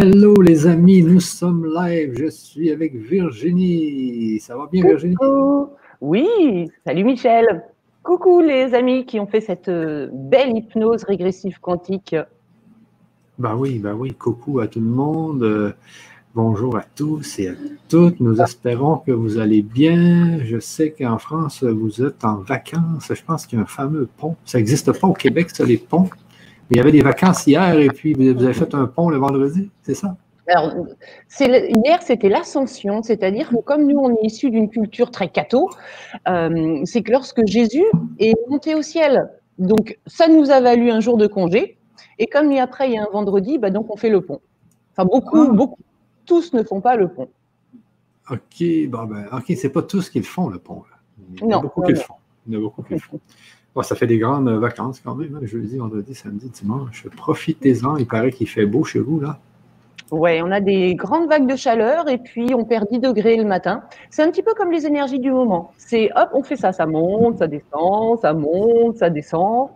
Hello les amis, nous sommes live. Je suis avec Virginie. Ça va bien Virginie? Oui, salut Michel. Coucou les amis qui ont fait cette euh, belle hypnose régressive quantique. Bah oui, bah oui, coucou à tout le monde. Bonjour à tous et à toutes. Nous espérons que vous allez bien. Je sais qu'en France, vous êtes en vacances. Je pense qu'il y a un fameux pont. Ça n'existe pas au Québec, ça, les ponts? Mais il y avait des vacances hier et puis vous avez fait un pont le vendredi, c'est ça? Alors, hier, c'était l'ascension, c'est-à-dire que comme nous, on est issus d'une culture très catho, euh, c'est que lorsque Jésus est monté au ciel, donc ça nous a valu un jour de congé, et comme après, il y a un vendredi, bah, donc on fait le pont. Enfin, beaucoup, ah. beaucoup, tous ne font pas le pont. OK, bon ben, OK, c'est pas tous qui le font, le pont. Il y en a beaucoup qui le font. Il y en a beaucoup qui le font ça fait des grandes vacances quand même, hein, jeudi, vendredi, samedi, dimanche. Profitez-en, il paraît qu'il fait beau chez vous, là. Oui, on a des grandes vagues de chaleur et puis on perd 10 degrés le matin. C'est un petit peu comme les énergies du moment. C'est hop, on fait ça, ça monte, ça descend, ça monte, ça descend.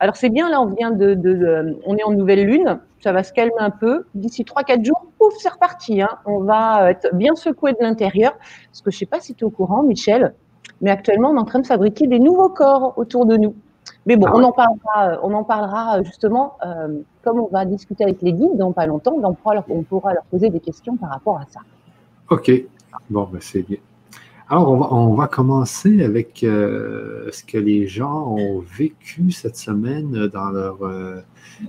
Alors c'est bien, là, on vient de, on est en nouvelle lune, ça va se calmer un peu. D'ici 3-4 jours, pouf, c'est reparti. Hein. On va être bien secoué de l'intérieur. Parce que je ne sais pas si tu es au courant, Michel, mais actuellement, on est en train de fabriquer des nouveaux corps autour de nous. Mais bon, ah on, en parlera, euh, on en parlera euh, justement, euh, comme on va discuter avec les guides dans pas longtemps, on pourra, leur, on pourra leur poser des questions par rapport à ça. OK. Bon, ben c'est bien. Alors, on va, on va commencer avec ce que les gens ont vécu cette semaine dans leur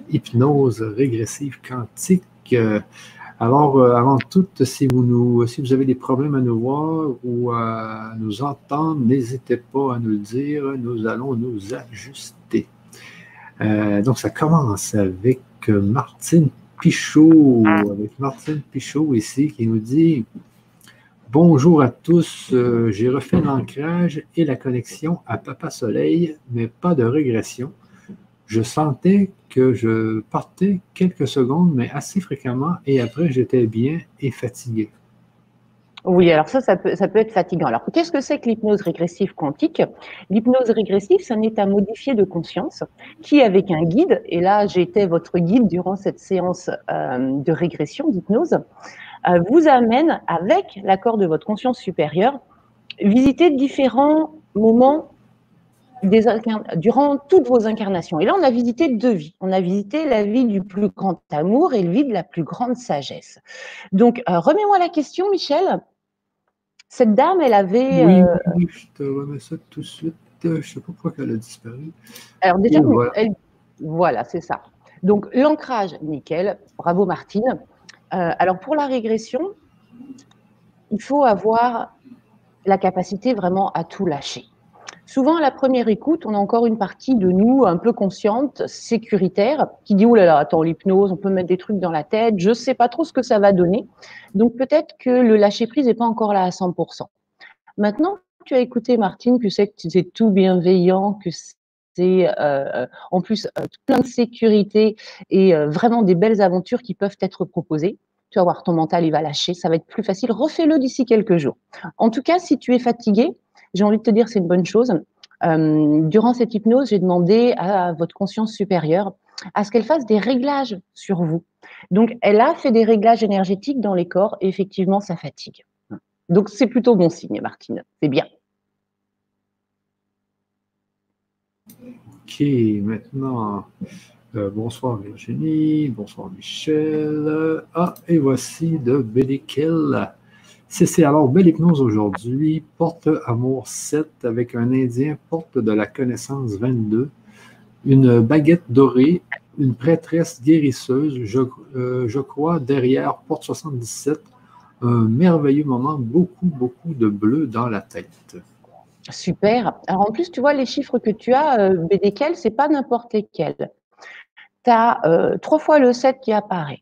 hypnose régressive quantique. Alors, euh, avant tout, si vous, nous, si vous avez des problèmes à nous voir ou à nous entendre, n'hésitez pas à nous le dire, nous allons nous ajuster. Euh, donc, ça commence avec Martine Pichot, avec Martine Pichot ici qui nous dit Bonjour à tous, euh, j'ai refait l'ancrage et la connexion à Papa Soleil, mais pas de régression. Je sentais que je partais quelques secondes, mais assez fréquemment, et après, j'étais bien et fatigué. Oui, alors ça, ça peut, être fatigant. Alors, qu'est-ce que c'est que l'hypnose régressive quantique? L'hypnose régressive, c'est un état modifié de conscience qui, avec un guide, et là, été votre guide durant cette séance euh, de régression d'hypnose, euh, vous amène, avec l'accord de votre conscience supérieure, visiter différents moments durant toutes vos incarnations. Et là, on a visité deux vies. On a visité la vie du plus grand amour et la vie de la plus grande sagesse. Donc, euh, remets-moi la question, Michel. Cette dame, elle avait. Oui, euh, je te remets ça tout de suite. Je ne sais pas pourquoi elle a disparu. Alors, déjà, voilà, c'est ça. Donc, l'ancrage, nickel. Bravo, Martine. Euh, alors, pour la régression, il faut avoir la capacité vraiment à tout lâcher. Souvent, à la première écoute, on a encore une partie de nous un peu consciente, sécuritaire, qui dit Oh là attends, l'hypnose, on peut mettre des trucs dans la tête, je ne sais pas trop ce que ça va donner. Donc peut-être que le lâcher-prise n'est pas encore là à 100%. Maintenant, tu as écouté Martine, que c'est que c'est tout bienveillant, que c'est euh, en plus euh, plein de sécurité et euh, vraiment des belles aventures qui peuvent être proposées. Tu vas voir, ton mental, il va lâcher, ça va être plus facile. Refais-le d'ici quelques jours. En tout cas, si tu es fatigué, j'ai envie de te dire, c'est une bonne chose. Euh, durant cette hypnose, j'ai demandé à votre conscience supérieure à ce qu'elle fasse des réglages sur vous. Donc, elle a fait des réglages énergétiques dans les corps et effectivement, ça fatigue. Donc, c'est plutôt bon signe, Martine. C'est bien. Ok, maintenant, euh, bonsoir Virginie, bonsoir Michel. Ah, et voici de Bélikel. C'est alors belle hypnose aujourd'hui, porte amour 7 avec un Indien, porte de la connaissance 22, une baguette dorée, une prêtresse guérisseuse, je, euh, crois, derrière porte 77, un merveilleux moment, beaucoup, beaucoup de bleu dans la tête. Super. Alors en plus, tu vois, les chiffres que tu as, euh, BDKL, ce n'est pas n'importe lesquels. Tu as euh, trois fois le 7 qui apparaît.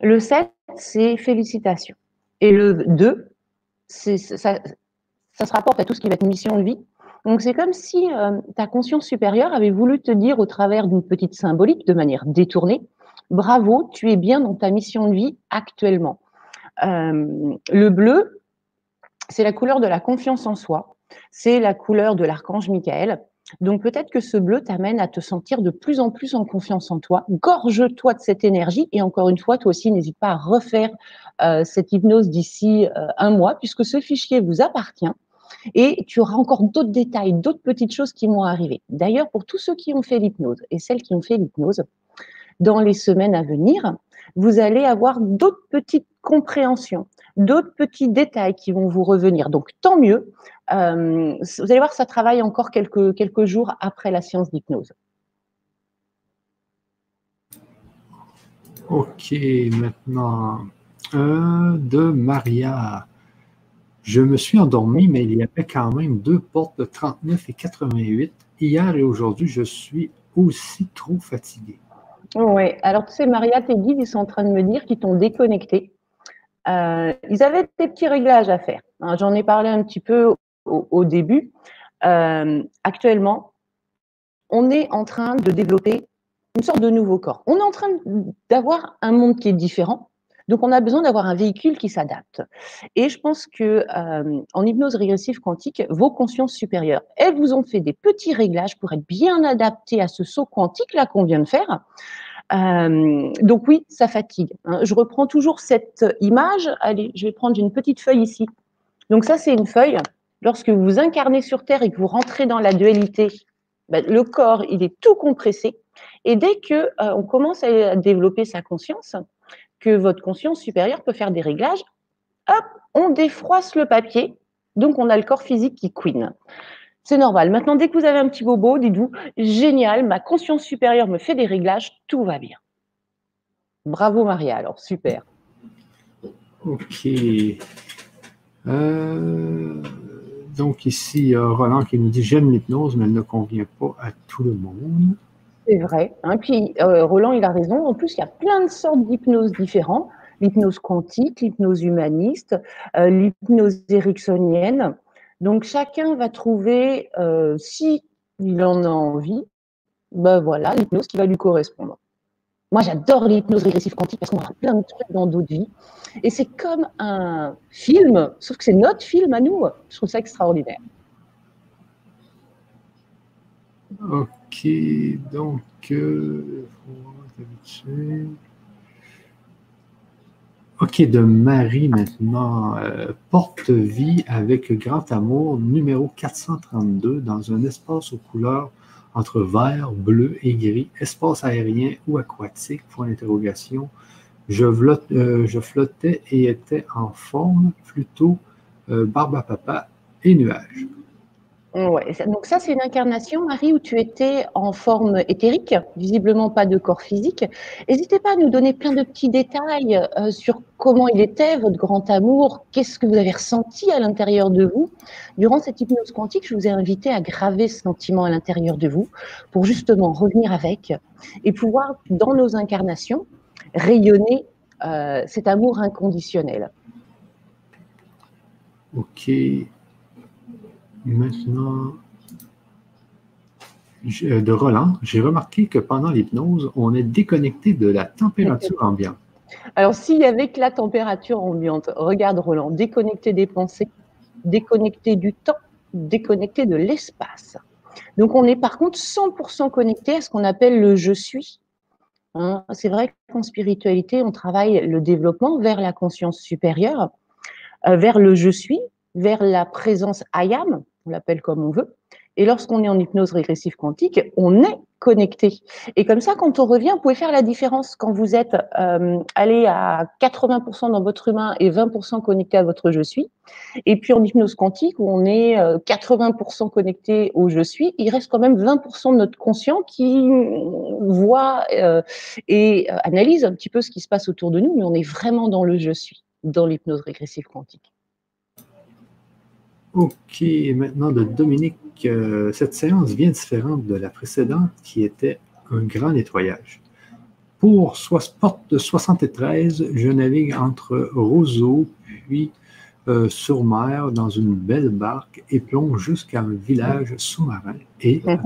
Le 7, c'est félicitations. Et le 2, ça, se rapporte à tout ce qui va être mission de vie. Donc c'est comme si euh, ta conscience supérieure avait voulu te dire au travers d'une petite symbolique, de manière détournée, bravo, tu es bien dans ta mission de vie actuellement. Euh, le bleu, c'est la couleur de la confiance en soi, c'est la couleur de l'archange Michael. Donc peut-être que ce bleu t'amène à te sentir de plus en plus en confiance en toi. Gorge-toi de cette énergie et encore une fois, toi aussi, n'hésite pas à refaire euh, cette hypnose d'ici euh, un mois puisque ce fichier vous appartient et tu auras encore d'autres détails, d'autres petites choses qui vont arriver. D'ailleurs, pour tous ceux qui ont fait l'hypnose et celles qui ont fait l'hypnose, dans les semaines à venir, vous allez avoir d'autres petites compréhensions, d'autres petits détails qui vont vous revenir. Donc, tant mieux. Euh, vous allez voir, ça travaille encore quelques, quelques jours après la séance d'hypnose. Ok, maintenant, de Maria. Je me suis endormi, mais il y avait quand même deux portes de 39 et 88. Hier et aujourd'hui, je suis aussi trop fatigué. Oui, alors tu sais, Maria, tes guides, ils sont en train de me dire qu'ils t'ont déconnecté. Euh, ils avaient des petits réglages à faire. Hein. J'en ai parlé un petit peu au, début. Euh, actuellement, on est en train de développer une sorte de nouveau corps. On est en train d'avoir un monde qui est différent. Donc, on a besoin d'avoir un véhicule qui s'adapte. Et je pense que euh, en hypnose régressive quantique, vos consciences supérieures, elles vous ont fait des petits réglages pour être bien adaptés à ce saut quantique là qu'on vient de faire. Euh, donc oui, ça fatigue. Hein. Je reprends toujours cette image. Allez, je vais prendre une petite feuille ici. Donc ça, c'est une feuille. Lorsque vous vous incarnez sur Terre et que vous rentrez dans la dualité, ben, le corps, il est tout compressé. Et dès que euh, on commence à développer sa conscience, que votre conscience supérieure peut faire des réglages. Hop, on défroisse le papier, donc on a le corps physique qui queen. C'est normal. Maintenant, dès que vous avez un petit bobo, dites-vous, génial, ma conscience supérieure me fait des réglages, tout va bien. Bravo Maria, alors super. Ok. Euh, donc ici, il y a Roland qui nous dit J'aime l'hypnose, mais elle ne convient pas à tout le monde. C'est vrai. Hein. Puis euh, Roland, il a raison. En plus, il y a plein de sortes d'hypnose différentes. L'hypnose quantique, l'hypnose humaniste, euh, l'hypnose ericksonienne. Donc chacun va trouver, euh, si il en a envie, ben voilà, l'hypnose qui va lui correspondre. Moi, j'adore l'hypnose régressive quantique parce qu'on a plein de trucs dans d'autres vies. Et c'est comme un film, sauf que c'est notre film à nous. Je trouve ça extraordinaire. Ok, donc, euh, Ok, de Marie maintenant. Euh, Porte-vie avec grand amour, numéro 432, dans un espace aux couleurs entre vert, bleu et gris, espace aérien ou aquatique, point d'interrogation. Je, euh, flottais et étais en forme, plutôt barbe à papa et nuage. Donc ça, c'est une incarnation, Marie, où tu étais en forme éthérique, visiblement pas de corps physique. N'hésitez pas à nous donner plein de petits détails euh, sur comment il était, votre grand amour, qu'est-ce que vous avez ressenti à l'intérieur de vous? Durant cette hypnose quantique, je vous ai invité à graver ce sentiment à l'intérieur de vous pour justement revenir avec et pouvoir, dans nos incarnations, rayonner euh, cet amour inconditionnel. Ok, Maintenant, de Roland, j'ai remarqué que pendant l'hypnose, on est déconnecté de la température ambiante. Alors, s'il y avait que la température ambiante, regarde Roland, déconnecté des pensées, déconnecté du temps, déconnecté de l'espace. Donc, on est par contre 100% connecté à ce qu'on appelle le je suis. Hein, c'est vrai qu'en spiritualité, on travaille le développement vers la conscience supérieure, euh, vers le je suis, vers la présence I am, on l'appelle comme on veut. Et lorsqu'on est en hypnose régressive quantique, on est connecté. Et comme ça, quand on revient, vous pouvez faire la différence quand vous êtes euh, allé à 80% dans votre humain et 20% connecté à votre je suis. Et puis en hypnose quantique, où on est 80% euh, connecté au je suis, il reste quand même 20% de notre conscient qui voit euh, et analyse un petit peu ce qui se passe autour de nous, mais on est vraiment dans le je suis, dans l'hypnose régressive quantique. Ok, maintenant de Dominique, euh, cette séance vient différente de la précédente qui était un grand nettoyage. Pour porte 73, je navigue entre Roseau puis euh, sur mer dans une belle barque et plonge jusqu'à un village sous-marin. Et mhm.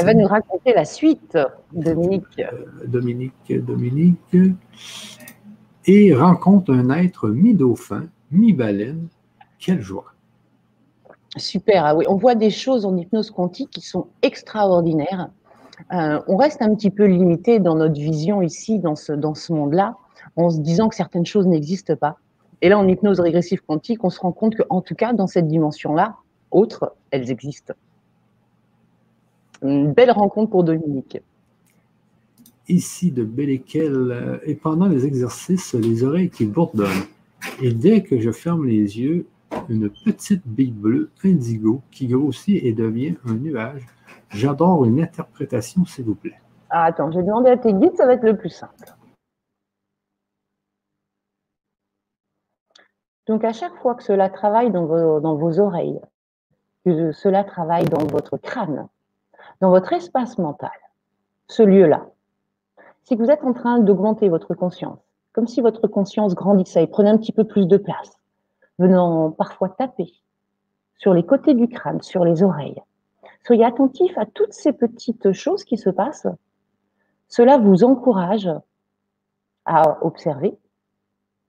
Elle va nous raconter la suite, Dominique. Euh, Dominique, Dominique. Et rencontre un être mi-dauphin, mi-baleine. Quelle joie! Super, ah oui, on voit des choses en hypnose quantique qui sont extraordinaires. Euh, on reste un petit peu limité dans notre vision ici, dans ce, dans ce monde-là, en se disant que certaines choses n'existent pas. Et là, en hypnose régressive quantique, on se rend compte qu'en tout cas, dans cette dimension-là, autres, elles existent. Une belle rencontre pour Dominique. Ici de Bellequel, euh, et pendant les exercices, les oreilles qui bourdonnent. Et dès que je ferme les yeux, une petite bille bleue indigo qui grossit et devient un nuage. J'adore une interprétation, s'il vous plaît. Ah, attends, je vais demander à tes guides, ça va être le plus simple. Donc, à chaque fois que cela travaille dans vos, dans vos oreilles, que cela travaille dans votre crâne, dans votre espace mental, ce lieu-là, c'est que vous êtes en train d'augmenter votre conscience, comme si votre conscience grandissait et prenait un petit peu plus de place venant parfois taper sur les côtés du crâne, sur les oreilles. Soyez attentif à toutes ces petites choses qui se passent. Cela vous encourage à observer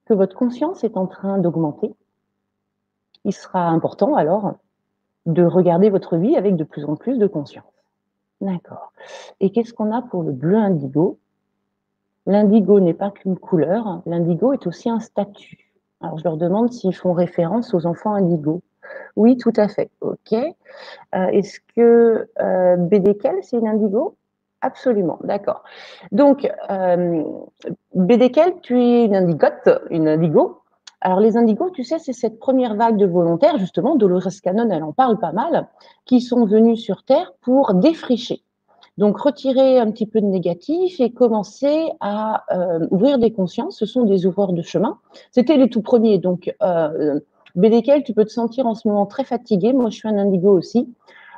que votre conscience est en train d'augmenter. Il sera important alors de regarder votre vie avec de plus en plus de conscience. D'accord. Et qu'est-ce qu'on a pour le bleu indigo? L'indigo n'est pas qu'une couleur, l'indigo est aussi un statut. Alors, je leur demande s'ils font référence aux enfants indigos. Oui, tout à fait. OK. Euh, est-ce que euh, c'est une indigo? Absolument, d'accord. Donc, euh, tu es une indigote, une indigo. Alors, les indigos, tu sais, c'est cette première vague de volontaires, justement, Dolores Cannon, elle en parle pas mal, qui sont venus sur Terre pour défricher. Donc, retirer un petit peu de négatif et commencer à euh, ouvrir des consciences. Ce sont des ouvreurs de chemin. C'était les tout premiers. Donc, euh, tu peux te sentir en ce moment très fatigué. Moi, je suis un indigo aussi.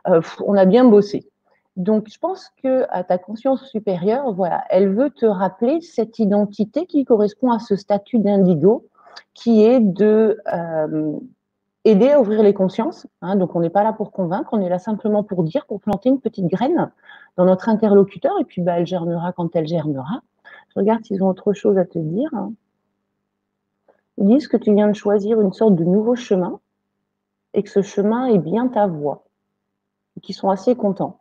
Euh, on a bien bossé. Donc, je pense que à ta conscience supérieure, voilà, elle veut te rappeler cette identité qui correspond à ce statut d'indigo, qui est de euh, aider à ouvrir les consciences. Hein. donc, on n'est pas là pour convaincre, on est là simplement pour dire, pour planter une petite graine dans notre interlocuteur, et puis bah, elle germera quand elle germera. Je regarde s'ils ont autre chose à te dire. Ils disent que tu viens de choisir une sorte de nouveau chemin, et que ce chemin est bien ta voix, et qu'ils sont assez contents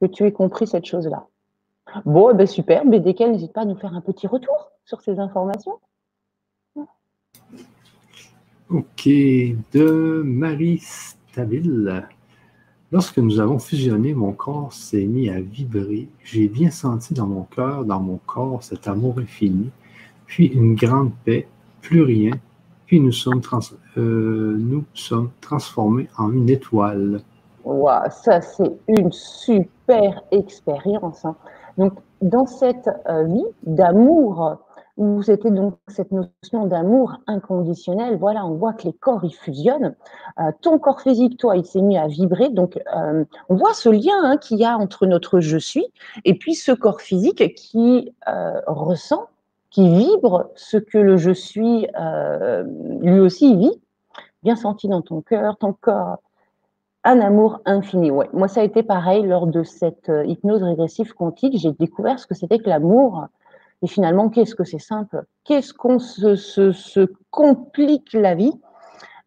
que tu aies compris cette chose-là. Bon, eh ben super, BDK, n'hésite pas à nous faire un petit retour sur ces informations. Ok, de Marie Stabile. Lorsque nous avons fusionné, mon corps s'est mis à vibrer. J'ai bien senti dans mon cœur, dans mon corps, cet amour infini, puis une grande paix, plus rien, puis nous sommes, euh, nous sommes transformés en une étoile. Wow, ça c'est une super expérience. Hein. Donc, dans cette euh, vie d'amour où c'était donc cette notion d'amour inconditionnel. Voilà, on voit que les corps, ils fusionnent. Euh, ton corps physique, toi, il s'est mis à vibrer. Donc, euh, on voit ce lien hein, qu'il y a entre notre je suis et puis ce corps physique qui euh, ressent, qui vibre ce que le je suis lui aussi vit. Bien senti dans ton cœur, ton corps un amour infini. Moi, ça a été pareil lors de cette hypnose régressive quantique. J'ai découvert ce que c'était que l'amour et finalement, qu'est-ce que c'est simple? Qu'est-ce qu'on se, complique la vie?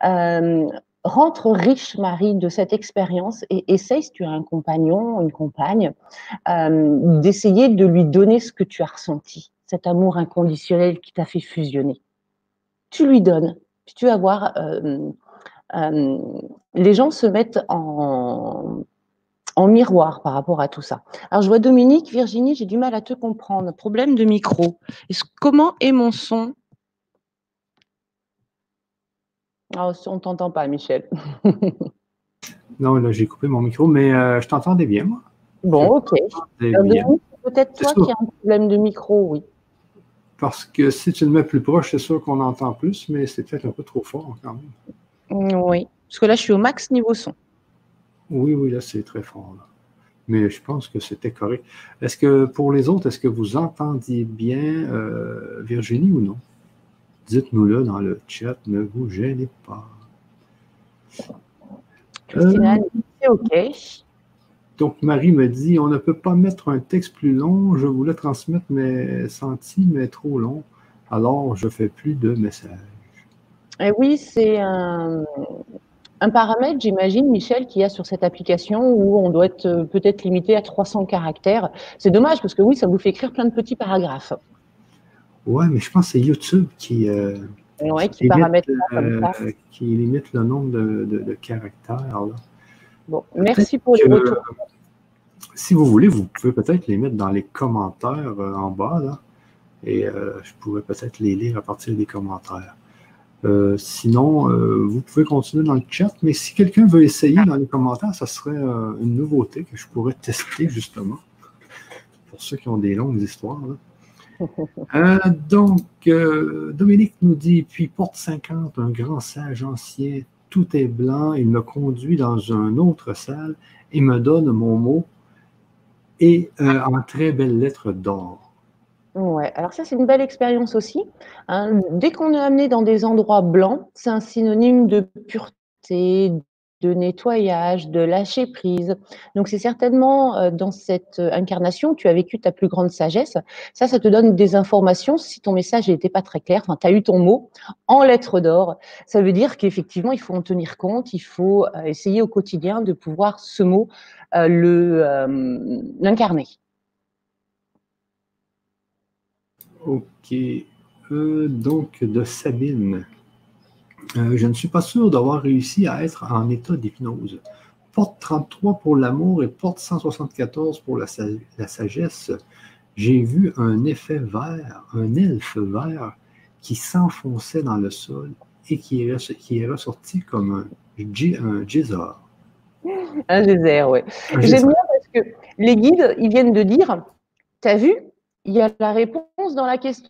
Euh, Rentre riche, Marie, de cette expérience et essaye, si tu as un compagnon, une compagne, euh, d'essayer de lui donner ce que tu as ressenti, cet amour inconditionnel qui t'a fait fusionner. Tu lui donnes, puis tu vas voir, euh, les gens se mettent en, en miroir par rapport à tout ça. Alors, je vois Dominique, Virginie, j'ai du mal à te comprendre. Problème de micro. comment est mon son? Oh, On ne t'entend pas, Michel. non, là, j'ai coupé mon micro, mais euh, je t'entendais bien, moi. Bon, ok. Peut-être toi qui as un problème de micro, oui. Parce que si tu le mets plus proche, c'est sûr qu'on entend plus, mais c'est peut-être un peu trop fort quand même. Oui, parce que là, je suis au max niveau son. Oui, oui, là, c'est très fort. Mais je pense que c'était correct. Est-ce que pour les autres, est-ce que vous entendiez bien euh, Virginie ou non? Dites-nous-le dans le chat, ne vous gênez pas. Christina, c'est euh, OK. Donc, Marie me dit on ne peut pas mettre un texte plus long. Je voulais transmettre mes sentis, mais trop long. Alors, je fais plus de messages. Et eh oui, c'est un un paramètre, j'imagine, Michel, qu'il y a sur cette application où on doit être euh, peut-être limité à 300 caractères. C'est dommage parce que oui, ça vous fait écrire plein de petits paragraphes. Ouais, mais je pense que c'est YouTube qui, euh, qui, limite, euh, qui, limite, le nombre de, caractères. Bon, merci pour les retours. Si vous voulez, vous pouvez peut-être les mettre dans les commentaires en bas, là, et je pourrais peut-être les lire à partir des commentaires. Euh, sinon, euh, vous pouvez continuer dans le chat, mais si quelqu'un veut essayer dans les commentaires, ça serait euh, une nouveauté que je pourrais tester justement pour ceux qui ont des longues histoires. donc, Dominique nous dit, puis porte 50, un grand sage ancien, tout est blanc, il me conduit dans une autre salle et me donne mon mot et en très belles lettres d'or. Ouais, alors ça, c'est une belle expérience aussi. Hein. Dès qu'on est amené dans des endroits blancs, c'est un synonyme de pureté, de nettoyage, de lâcher prise. Donc, c'est certainement euh, dans cette euh, incarnation, tu as vécu ta plus grande sagesse. Ça, ça te donne des informations. Si ton message n'était pas très clair, enfin, tu as eu ton mot en lettres d'or. Ça veut dire qu'effectivement, il faut en tenir compte. Il faut euh, essayer au quotidien de pouvoir ce mot l'incarner. Ok. Euh, donc, de Sabine. Euh, je ne suis pas sûr d'avoir réussi à être en état d'hypnose. Porte 33 pour l'amour et porte 174 pour la, sagesse. J'ai vu un effet vert, un elfe vert qui s'enfonçait dans le sol et qui est, qui est ressorti comme un, un geyser. Un geyser, oui. J'aime bien parce que les guides, ils viennent de dire, t'as vu, il y a la réponse dans la question.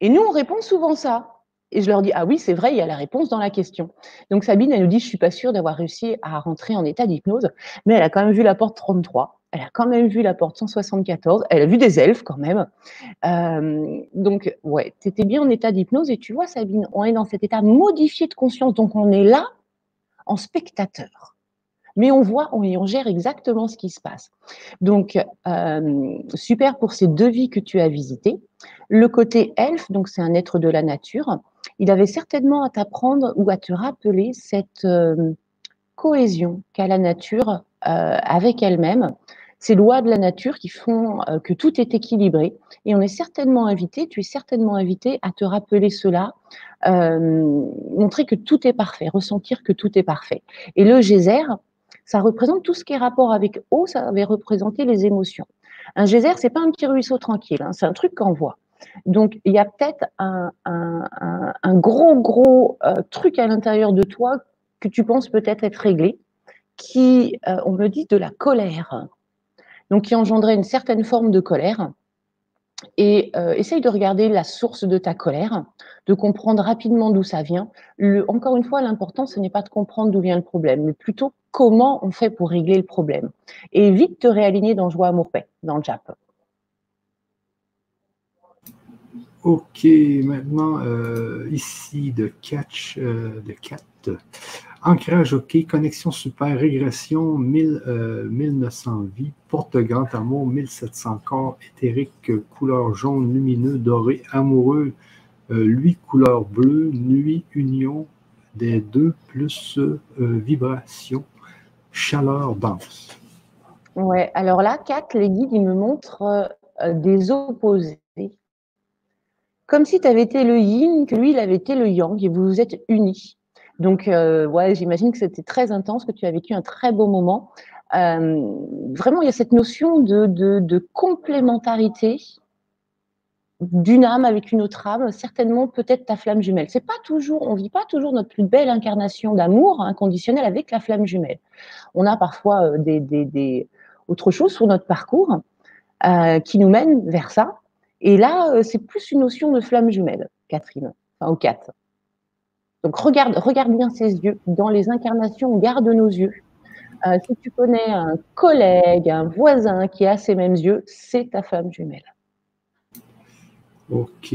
Et nous, on répond souvent ça. Et je leur dis, ah oui, c'est vrai, il y a la réponse dans la question. Donc Sabine, elle nous dit, je suis pas sûre d'avoir réussi à rentrer en état d'hypnose, mais elle a quand même vu la porte 33, elle a quand même vu la porte 174, elle a vu des elfes quand même. Euh, donc, ouais, tu étais bien en état d'hypnose et tu vois, Sabine, on est dans cet état modifié de conscience, donc on est là en spectateur mais on voit, on, on gère exactement ce qui se passe. Donc, euh, super pour ces deux vies que tu as visitées. Le côté elfe, donc c'est un être de la nature, il avait certainement à t'apprendre ou à te rappeler cette euh, cohésion qu'a la nature euh, avec elle-même, ces lois de la nature qui font que tout est équilibré. Et on est certainement invité, tu es certainement invité à te rappeler cela, montrer que tout est parfait, ressentir que tout est parfait. Et le geyser, ça représente tout ce qui est rapport avec eau, ça avait représenté les émotions. Un geyser, c'est pas un petit ruisseau tranquille, hein, c'est un truc qu'on voit. Donc, il y a peut-être un, gros, gros euh, truc à l'intérieur de toi que tu penses peut-être être réglé, qui, euh, on me dit, de la colère. Donc, qui engendrait une certaine forme de colère et euh, essaye de regarder la source de ta colère, de comprendre rapidement d'où ça vient. encore une fois, l'important, ce n'est pas de comprendre d'où vient le problème, mais plutôt comment on fait pour régler le problème. Et vite te réaligner dans joie, amour, paix, dans le JAP. Ok, maintenant, euh, ici, de catch, euh, de cat. Ancrage OK, connexion super, régression 1000, 1900 euh, vies, porte grand amour 1700 corps, éthérique, couleur jaune, lumineux, doré, amoureux, euh, lui couleur bleue, nuit, union des deux plus euh, vibration, chaleur dense. Ouais, alors là, 4, les guides, ils me montrent des opposés. Comme si tu avais été le yin, que lui, il avait été le yang, et vous vous êtes unis. Donc, euh, ouais, j'imagine que c'était très intense, que tu as vécu un très beau moment. Euh, vraiment, il y a cette notion de, complémentarité d'une âme avec une autre âme, certainement peut-être ta flamme jumelle. C'est pas toujours, on vit pas toujours notre plus belle incarnation d'amour inconditionnel avec la flamme jumelle. On a parfois euh, des, des, autre chose sur notre parcours qui nous mène vers ça. Et là, c'est plus une notion de flamme jumelle, Catherine, enfin, au 4. Donc regarde, regarde bien ses yeux. Dans les incarnations, garde nos yeux. Euh, si tu connais un collègue, un voisin qui a ces mêmes yeux, c'est ta femme jumelle. Ok.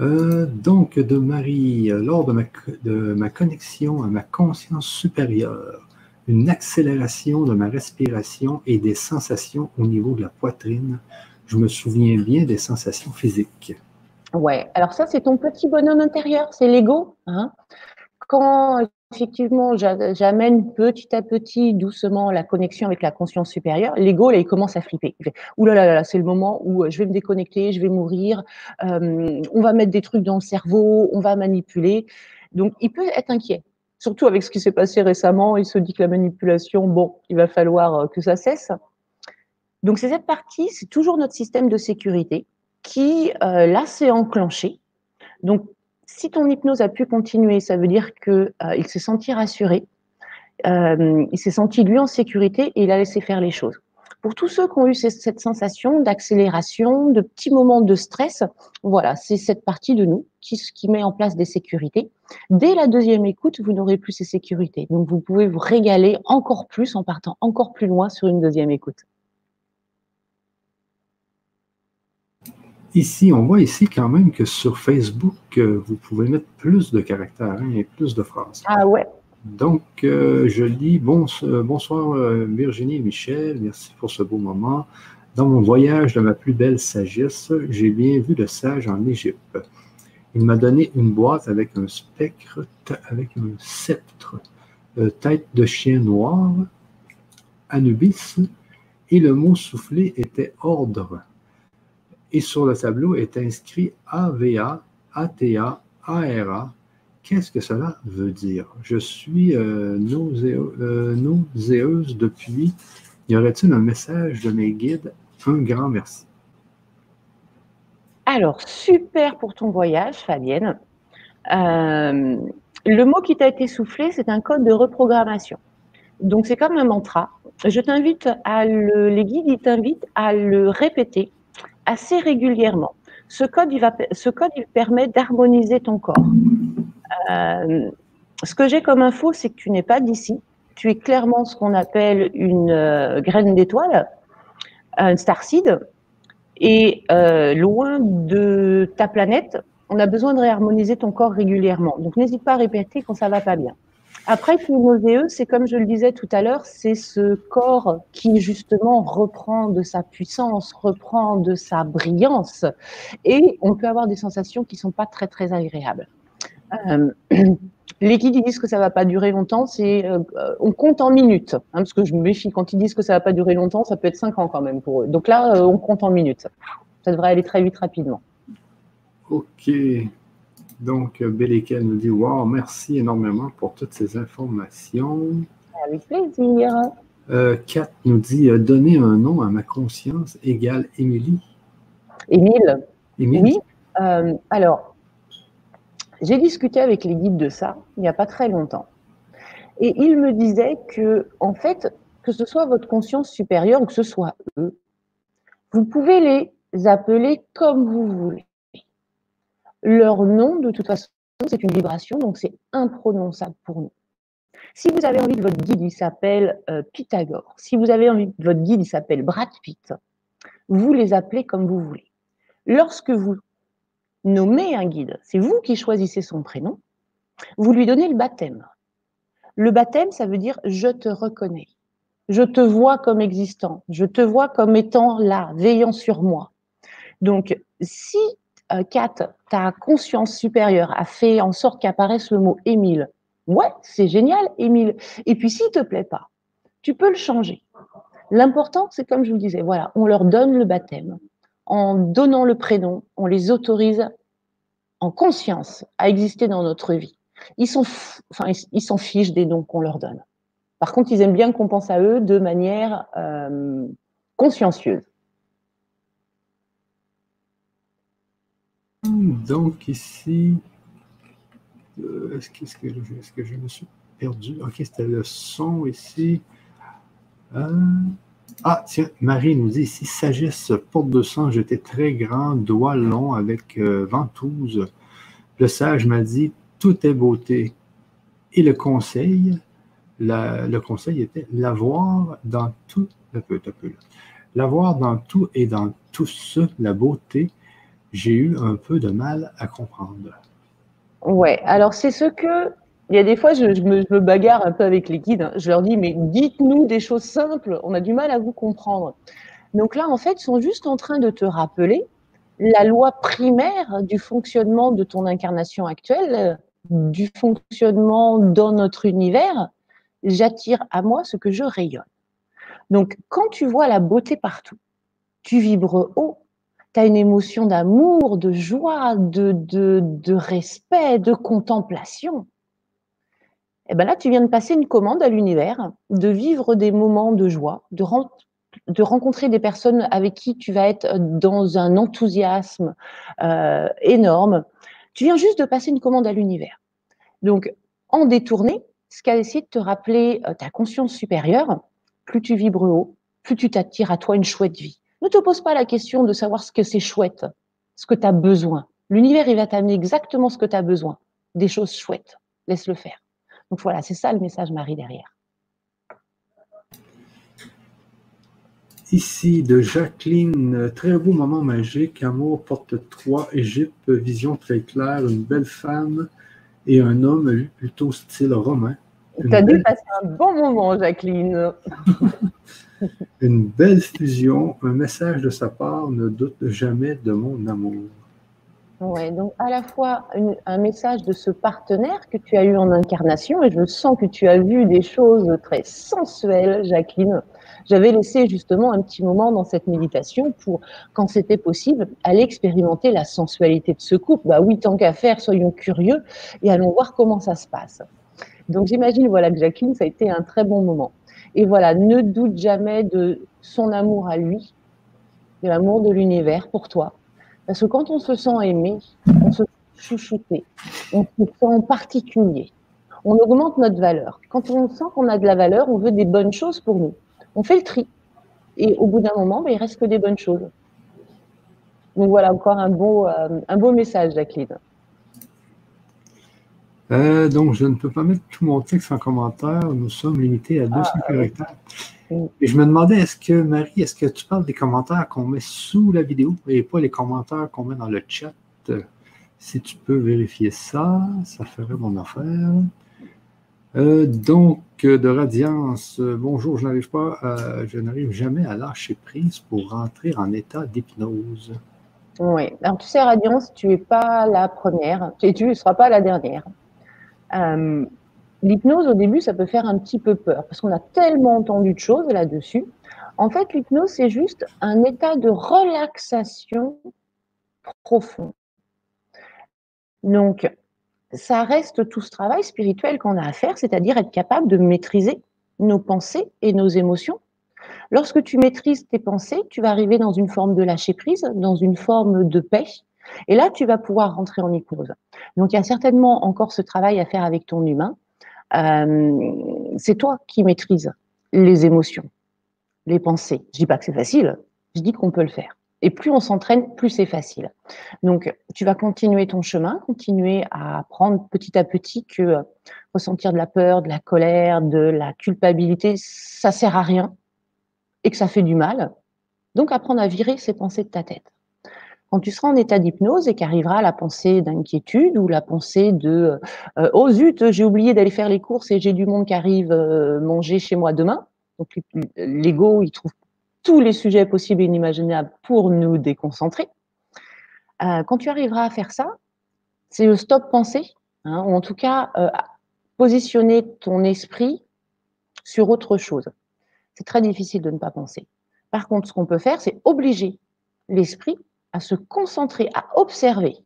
Euh, donc, de Marie, lors de ma connexion à ma conscience supérieure, une accélération de ma respiration et des sensations au niveau de la poitrine. Je me souviens bien des sensations physiques. Ouais, alors ça, c'est ton petit bonhomme intérieur, c'est l'ego. Hein. Quand effectivement, j'amène petit à petit, doucement, la connexion avec la conscience supérieure, l'ego, là, il commence à flipper. Ouh là là là, c'est le moment où euh, je vais me déconnecter, je vais mourir, euh, on va mettre des trucs dans le cerveau, on va manipuler. Donc, il peut être inquiet. Surtout avec ce qui s'est passé récemment, il se dit que la manipulation, bon, il va falloir euh, que ça cesse. Donc, c'est cette partie, c'est toujours notre système de sécurité qui, là, s'est enclenché. Donc, si ton hypnose a pu continuer, ça veut dire qu'il euh, s'est senti rassuré, euh, il s'est senti lui en sécurité et il a laissé faire les choses. Pour tous ceux qui ont eu cette sensation d'accélération, de petits moments de stress, voilà, c'est cette partie de nous qui, qui met en place des sécurités. Dès la deuxième écoute, vous n'aurez plus ces sécurités. Donc, vous pouvez vous régaler encore plus en partant encore plus loin sur une deuxième écoute. Ici, on voit ici quand même que sur Facebook, euh, vous pouvez mettre plus de caractères hein, et plus de phrases. Ah ouais. Donc, euh, je lis euh, Bonsoir Virginie et Michel, merci pour ce beau moment. Dans mon voyage de ma plus belle sagesse, j'ai bien vu le sage en Égypte. Il m'a donné une boîte avec un spectre, avec un sceptre, tête de chien noir, Anubis, et le mot soufflé était ordre et sur le tableau est inscrit AVA, ATA, ARA. Qu'est-ce que cela veut dire? Je suis euh, euh, depuis. Y aurait-il un message de mes guides? Un grand merci. Alors, super pour ton voyage, Fabienne. Euh, le mot qui t'a été soufflé, c'est un code de reprogrammation. Donc, c'est comme un mantra. Je t'invite à le, les guides, ils t'invitent à le répéter assez régulièrement. Ce code, il, va, ce code, il permet d'harmoniser ton corps. Euh, ce que j'ai comme info, c'est que tu n'es pas d'ici. Tu es clairement ce qu'on appelle une euh, graine d'étoile, un starseed. Et euh, loin de ta planète, on a besoin de réharmoniser ton corps régulièrement. Donc n'hésite pas à répéter quand ça va pas bien. Après, nauséeux, c'est comme je le disais tout à l'heure, c'est ce corps qui justement reprend de sa puissance, reprend de sa brillance, et on peut avoir des sensations qui sont pas très très agréables. Euh, les guides disent que ça va pas durer longtemps, c'est euh, on compte en minutes, hein, parce que je me méfie quand ils disent que ça va pas durer longtemps, ça peut être cinq ans quand même pour eux. Donc là, euh, on compte en minutes. Ça devrait aller très vite rapidement. Ok. Donc, Beleka nous dit Wow, merci énormément pour toutes ces informations. Avec plaisir. Euh, Kat nous dit euh, Donner un nom à ma conscience égale Émilie. Émile. Émile. Oui. Euh, alors, j'ai discuté avec les guides de ça il n'y a pas très longtemps. Et ils me disaient que, en fait, que ce soit votre conscience supérieure ou que ce soit eux, vous pouvez les appeler comme vous voulez. Leur nom, de toute façon, c'est une vibration, donc c'est imprononçable pour nous. Si vous avez envie que votre guide, il s'appelle euh, Pythagore, si vous avez envie que votre guide, il s'appelle Brad Pitt, vous les appelez comme vous voulez. Lorsque vous nommez un guide, c'est vous qui choisissez son prénom, vous lui donnez le baptême. Le baptême, ça veut dire je te reconnais. Je te vois comme existant. Je te vois comme étant là, veillant sur moi. Donc, si Kat, ta conscience supérieure a fait en sorte qu'apparaisse le mot Émile. Ouais, c'est génial, Émile. Et puis, s'il te plaît pas, tu peux le changer. L'important, c'est comme je vous disais, voilà, on leur donne le baptême. En donnant le prénom, on les autorise en conscience à exister dans notre vie. Ils s'en enfin, ils s'en fichent des noms qu'on leur donne. Par contre, ils aiment bien qu'on pense à eux de manière euh, consciencieuse. Donc ici, euh, est-ce que, je me suis perdu? Ok, c'était le son ici. Euh, ah, tiens, Marie nous dit ici, sagesse, porte de sang, j'étais très grand, doigt long avec euh, ventouse. Le sage m'a dit, tout est beauté. Et le conseil, le conseil était l'avoir dans tout, l'avoir dans tout et dans tout ce, la beauté, j'ai eu un peu de mal à comprendre. Ouais, alors c'est ce que. Il y a des fois, je, me, bagarre un peu avec les guides. Hein. Je leur dis, mais dites-nous des choses simples, on a du mal à vous comprendre. Donc là, en fait, ils sont juste en train de te rappeler la loi primaire du fonctionnement de ton incarnation actuelle, du fonctionnement dans notre univers, j'attire à moi ce que je rayonne. Donc, quand tu vois la beauté partout, tu vibres haut, tu as une émotion d'amour, de joie, de, de, respect, de contemplation. Et eh bien là, tu viens de passer une commande à l'univers, de vivre des moments de joie, de, de rencontrer des personnes avec qui tu vas être dans un enthousiasme euh, énorme. Tu viens juste de passer une commande à l'univers. Donc, en détourné, ce qu'a essayé de te rappeler euh, ta conscience supérieure, plus tu vibres haut, plus tu t'attires à toi une chouette vie. Ne te pose pas la question de savoir ce que c'est chouette, ce que tu as besoin. L'univers, il va t'amener exactement ce que tu as besoin, des choses chouettes. Laisse-le faire. Donc voilà, c'est ça le message Marie derrière. Ici de Jacqueline, très beau moment magique, amour porte 3, Égypte, vision très claire, une belle femme et un homme plutôt style romain. Tu as dû passer un bon moment, Jacqueline. une belle fusion, un message de sa part, ne doute jamais de mon amour. Oui, donc à la fois un message de ce partenaire que tu as eu en incarnation, et je sens que tu as vu des choses très sensuelles, Jacqueline. J'avais laissé justement un petit moment dans cette méditation pour, quand c'était possible, aller expérimenter la sensualité de ce couple. Bah oui, tant qu'à faire, soyons curieux et allons voir comment ça se passe. Donc j'imagine voilà que Jacqueline, ça a été un très bon moment. Et voilà, ne doute jamais de son amour à lui, de l'amour de l'univers pour toi parce que quand on se sent aimé, on se sent chouchouté, on se sent particulier, on augmente notre valeur. Quand on sent qu'on a de la valeur, on veut des bonnes choses pour nous. On fait le tri. Et au bout d'un moment, ben, il reste que des bonnes choses. Donc voilà encore un beau, euh, un beau message, Jacqueline. Euh, donc, je ne peux pas mettre tout mon texte en commentaire. Nous sommes limités à 200 ah, caractères. Et je me demandais, est-ce que, Marie, est-ce que tu parles des commentaires qu'on met sous la vidéo et pas les commentaires qu'on met dans le chat? Si tu peux vérifier ça, ça ferait mon affaire. Euh, donc, de Radiance, bonjour, je n'arrive pas, je n'arrive jamais à lâcher prise pour rentrer en état d'hypnose. Oui, alors tu sais, Radiance, tu n'es pas la première et tu ne seras pas la dernière. Euh, l'hypnose, au début, ça peut faire un petit peu peur parce qu'on a tellement entendu de choses là-dessus. En fait, l'hypnose, c'est juste un état de relaxation profond. Donc, ça reste tout ce travail spirituel qu'on a à faire, c'est-à-dire être capable de maîtriser nos pensées et nos émotions. Lorsque tu maîtrises tes pensées, tu vas arriver dans une forme de lâcher prise, dans une forme de paix, et là, tu vas pouvoir rentrer en hypnose. Donc, il y a certainement encore ce travail à faire avec ton humain. Euh, c'est toi qui maîtrises les émotions, les pensées. Je dis pas que c'est facile, je dis qu'on peut le faire. Et plus on s'entraîne, plus c'est facile. Donc, tu vas continuer ton chemin, continuer à apprendre petit à petit que ressentir de la peur, de la colère, de la culpabilité, ça sert à rien et que ça fait du mal. Donc, apprendre à virer ces pensées de ta tête. Quand tu seras en état d'hypnose et qu'arrivera la pensée d'inquiétude ou la pensée de euh, oh zut, j'ai oublié d'aller faire les courses et j'ai du monde qui arrive euh, manger chez moi demain. Donc l'ego, il trouve tous les sujets possibles et inimaginables pour nous déconcentrer. Euh, quand tu arriveras à faire ça, c'est le stop pensée, hein, ou en tout cas positionner ton esprit sur autre chose. C'est très difficile de ne pas penser. Par contre, ce qu'on peut faire, c'est obliger l'esprit à se concentrer, à observer.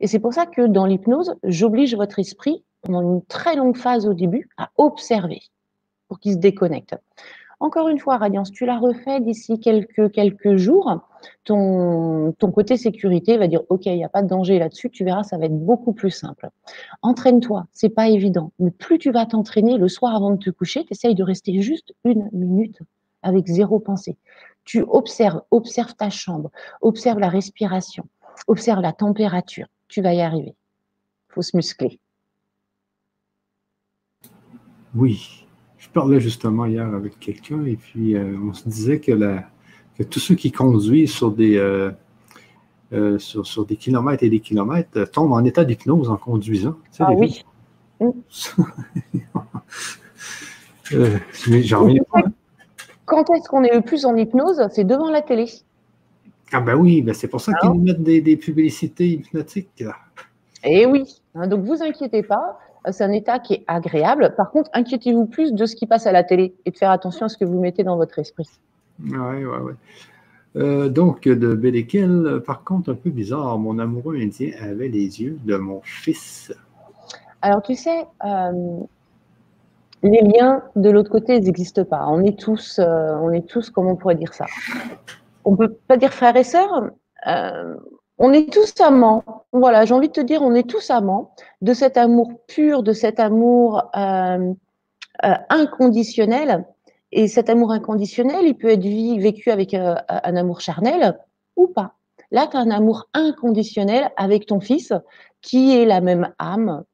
Et c'est pour ça que dans l'hypnose, j'oblige votre esprit, pendant une très longue phase au début, à observer pour qu'il se déconnecte. Encore une fois, Radiance, tu l'as refait d'ici quelques, jours. Ton, ton côté sécurité va dire Ok, il n'y a pas de danger là-dessus, tu verras, ça va être beaucoup plus simple. Entraîne-toi, c'est pas évident. Mais plus tu vas t'entraîner le soir avant de te coucher, tu essayes de rester juste une minute avec zéro pensée. Tu observes, observe ta chambre, observe la respiration, observe la température. Tu vas y arriver. Il faut se muscler. Oui, je parlais justement hier avec quelqu'un et puis euh, on se disait que, la, que, tous ceux qui conduisent sur des, euh, euh, sur, des kilomètres et des kilomètres tombent en état d'hypnose en conduisant. ah oui. J'en reviens pas quand est-ce qu'on est le plus en hypnose? C'est devant la télé. Ah ben oui, ben c'est pour ça qu'ils ah. nous mettent des, publicités hypnotiques. Eh oui, hein, donc vous inquiétez pas, c'est un état qui est agréable. Par contre, inquiétez-vous plus de ce qui passe à la télé et de faire attention à ce que vous mettez dans votre esprit. Oui, oui, oui. Euh, donc, de Béléquel, par contre, un peu bizarre, mon amoureux indien avait les yeux de mon fils. Alors, tu sais, euh, les liens de l'autre côté, ils n'existent pas. On est tous, euh, on est tous, comment on pourrait dire ça? On peut pas dire frères et sœurs. on est tous amants. Voilà, j'ai envie de te dire, on est tous amants de cet amour pur, de cet amour inconditionnel et cet amour inconditionnel, il peut être vécu avec euh, un amour charnel ou pas. Là, tu as un amour inconditionnel avec ton fils qui est la même âme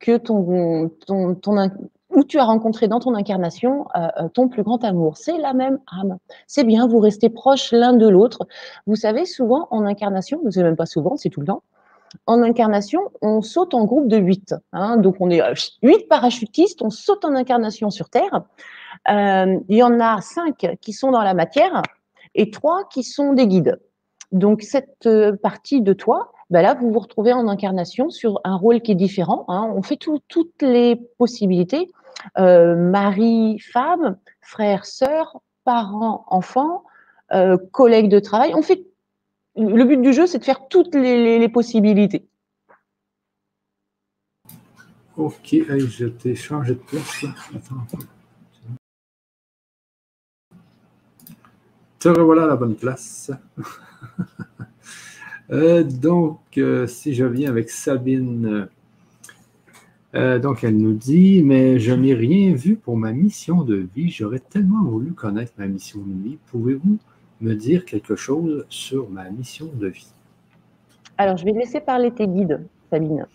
que ton, ton, ton où tu as rencontré dans ton incarnation euh, euh, ton plus grand amour. C'est la même âme. C'est bien, vous restez proches l'un de l'autre. Vous savez, souvent en incarnation, ne sais même pas souvent, c'est tout le temps, en incarnation, on saute en groupe de huit. Hein. donc on est huit parachutistes, on saute en incarnation sur Terre. Euh, il y en a cinq qui sont dans la matière et trois qui sont des guides. Donc cette euh, partie de toi, ben là, vous vous retrouvez en incarnation sur un rôle qui est différent. Hein. On fait toutes les possibilités. Euh, mari, femme, frère, sœur, parents, enfants, collègues de travail. On fait. Le but du jeu, c'est de faire toutes les, possibilités. Ok, je t'ai changé de place. Te revoilà à la bonne place. Euh, donc, euh, si je viens avec Sabine, euh, donc elle nous dit, mais je n'ai rien vu pour ma mission de vie. J'aurais tellement voulu connaître ma mission de vie. Pouvez-vous me dire quelque chose sur ma mission de vie? Alors, je vais laisser parler tes guides, Sabine.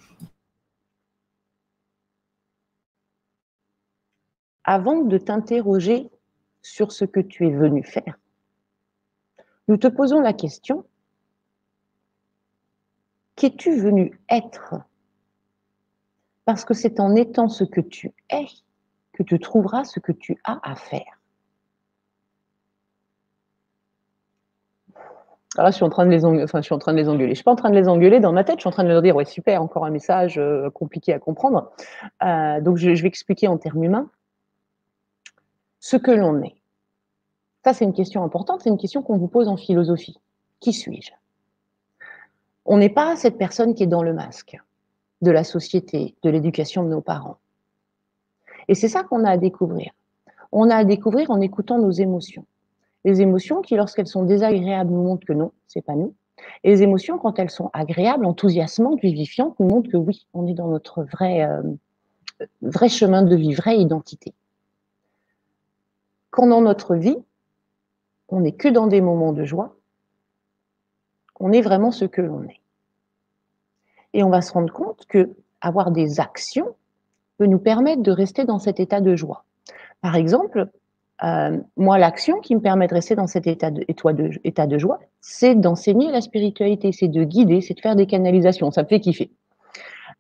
Avant de t'interroger sur ce que tu es venu faire, nous te posons la question, qu'es-tu venu être Parce que c'est en étant ce que tu es que tu trouveras ce que tu as à faire. Alors là, je suis en train de les engueuler. Enfin, je suis en train de les engueuler. Je suis pas en train de les engueuler dans ma tête. Je suis en train de leur dire, ouais, super, encore un message euh, compliqué à comprendre. Euh, donc, je, je vais expliquer en termes humains ce que l'on est. Ça, c'est une question importante, c'est une question qu'on vous pose en philosophie. Qui suis-je? On n'est pas cette personne qui est dans le masque de la société, de l'éducation de nos parents. Et c'est ça qu'on a à découvrir. On a à découvrir en écoutant nos émotions. Les émotions qui, lorsqu'elles sont désagréables, nous montrent que non, c'est pas nous. Et les émotions, quand elles sont agréables, enthousiasmantes, vivifiantes, nous montrent que oui, on est dans notre vrai, euh, vrai chemin de vie, vraie identité. Quand dans notre vie, on n'est que dans des moments de joie, on est vraiment ce que l'on est. Et on va se rendre compte que avoir des actions peut nous permettre de rester dans cet état de joie. Par exemple, euh, moi, l'action qui me permet de rester dans cet état de, joie, c'est d'enseigner la spiritualité, c'est de guider, c'est de faire des canalisations. Ça me fait kiffer.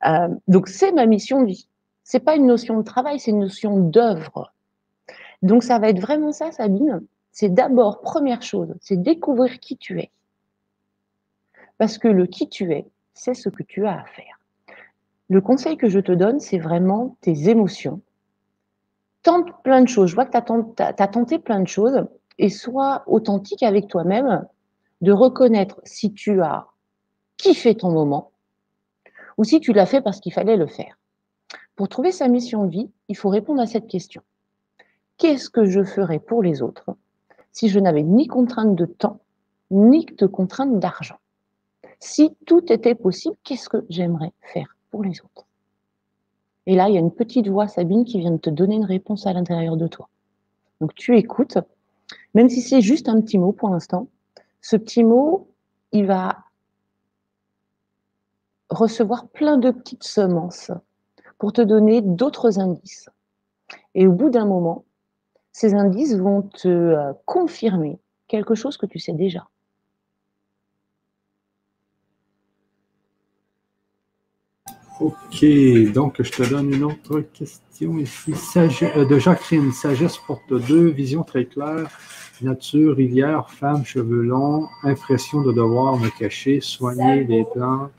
Euh, donc, c'est ma mission de vie. C'est pas une notion de travail, c'est une notion d'œuvre. Donc, ça va être vraiment ça, Sabine c'est d'abord, première chose, c'est découvrir qui tu es. Parce que le qui tu es, c'est ce que tu as à faire. Le conseil que je te donne, c'est vraiment tes émotions. Tente plein de choses. Je vois que tu as, tenté plein de choses et sois authentique avec toi-même de reconnaître si tu as kiffé ton moment ou si tu l'as fait parce qu'il fallait le faire. Pour trouver sa mission de vie, il faut répondre à cette question. Qu'est-ce que je ferai pour les autres si je n'avais ni contrainte de temps, ni de contrainte d'argent? Si tout était possible, qu'est-ce que j'aimerais faire pour les autres? Et là, il y a une petite voix, Sabine, qui vient de te donner une réponse à l'intérieur de toi. Donc tu écoutes, même si c'est juste un petit mot pour l'instant, ce petit mot, il va recevoir plein de petites semences pour te donner d'autres indices. Et au bout d'un moment, ces indices vont te euh, confirmer quelque chose que tu sais déjà. Ok, donc je te donne une autre question ici. Euh, de Jacqueline, sagesse porte deux, vision très claire, nature, rivière, femme, cheveux longs, impression de devoir me cacher, soigner les plantes,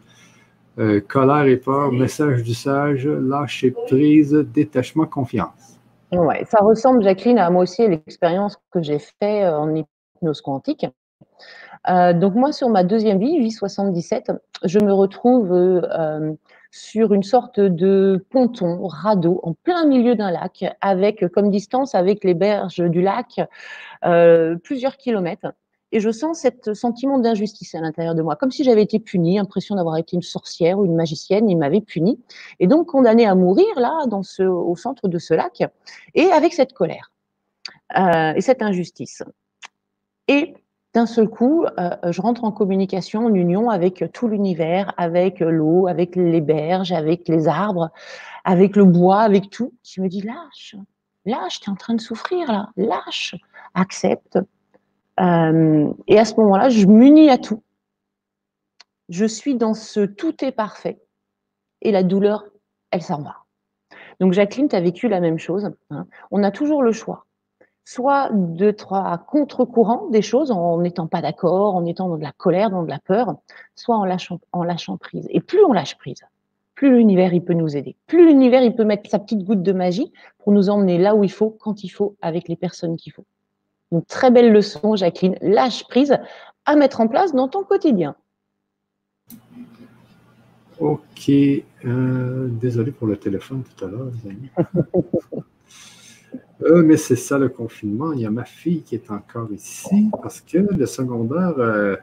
Euh, colère et peur, message du sage, lâcher prise, détachement, confiance. Ouais, ça ressemble, Jacqueline, à moi aussi l'expérience que j'ai fait euh, en hypnose quantique. Euh, donc moi, sur ma deuxième vie, vie 77, je me retrouve sur une sorte de ponton, radeau, en plein milieu d'un lac, avec comme distance avec les berges du lac plusieurs kilomètres et je sens ce sentiment d'injustice à l'intérieur de moi, comme si j'avais été punie, impression d'avoir été une sorcière ou une magicienne, il m'avait punie, et donc condamnée à mourir là, dans ce, au centre de ce lac, et avec cette colère euh, et cette injustice. Et d'un seul coup, euh, je rentre en communication, en union avec tout l'univers, avec l'eau, avec les berges, avec les arbres, avec le bois, avec tout, qui me dit lâche, lâche, tu es en train de souffrir là, lâche, accepte, euh, et à ce moment-là, je m'unis à tout. Je suis dans ce tout est parfait. Et la douleur, elle s'en va. Donc Jacqueline, tu as vécu la même chose. Hein. On a toujours le choix. Soit d'être à contre-courant des choses en n'étant pas d'accord, en étant dans de la colère, dans de la peur, soit en lâchant, en lâchant prise. Et plus on lâche prise, plus l'univers il peut nous aider. Plus l'univers il peut mettre sa petite goutte de magie pour nous emmener là où il faut, quand il faut, avec les personnes qu'il faut. Une très belle leçon, Jacqueline. Lâche prise à mettre en place dans ton quotidien. Ok. Euh, désolé pour le téléphone tout à l'heure, les amis. Euh, mais c'est ça le confinement. Il y a ma fille qui est encore ici parce que le secondaire, euh,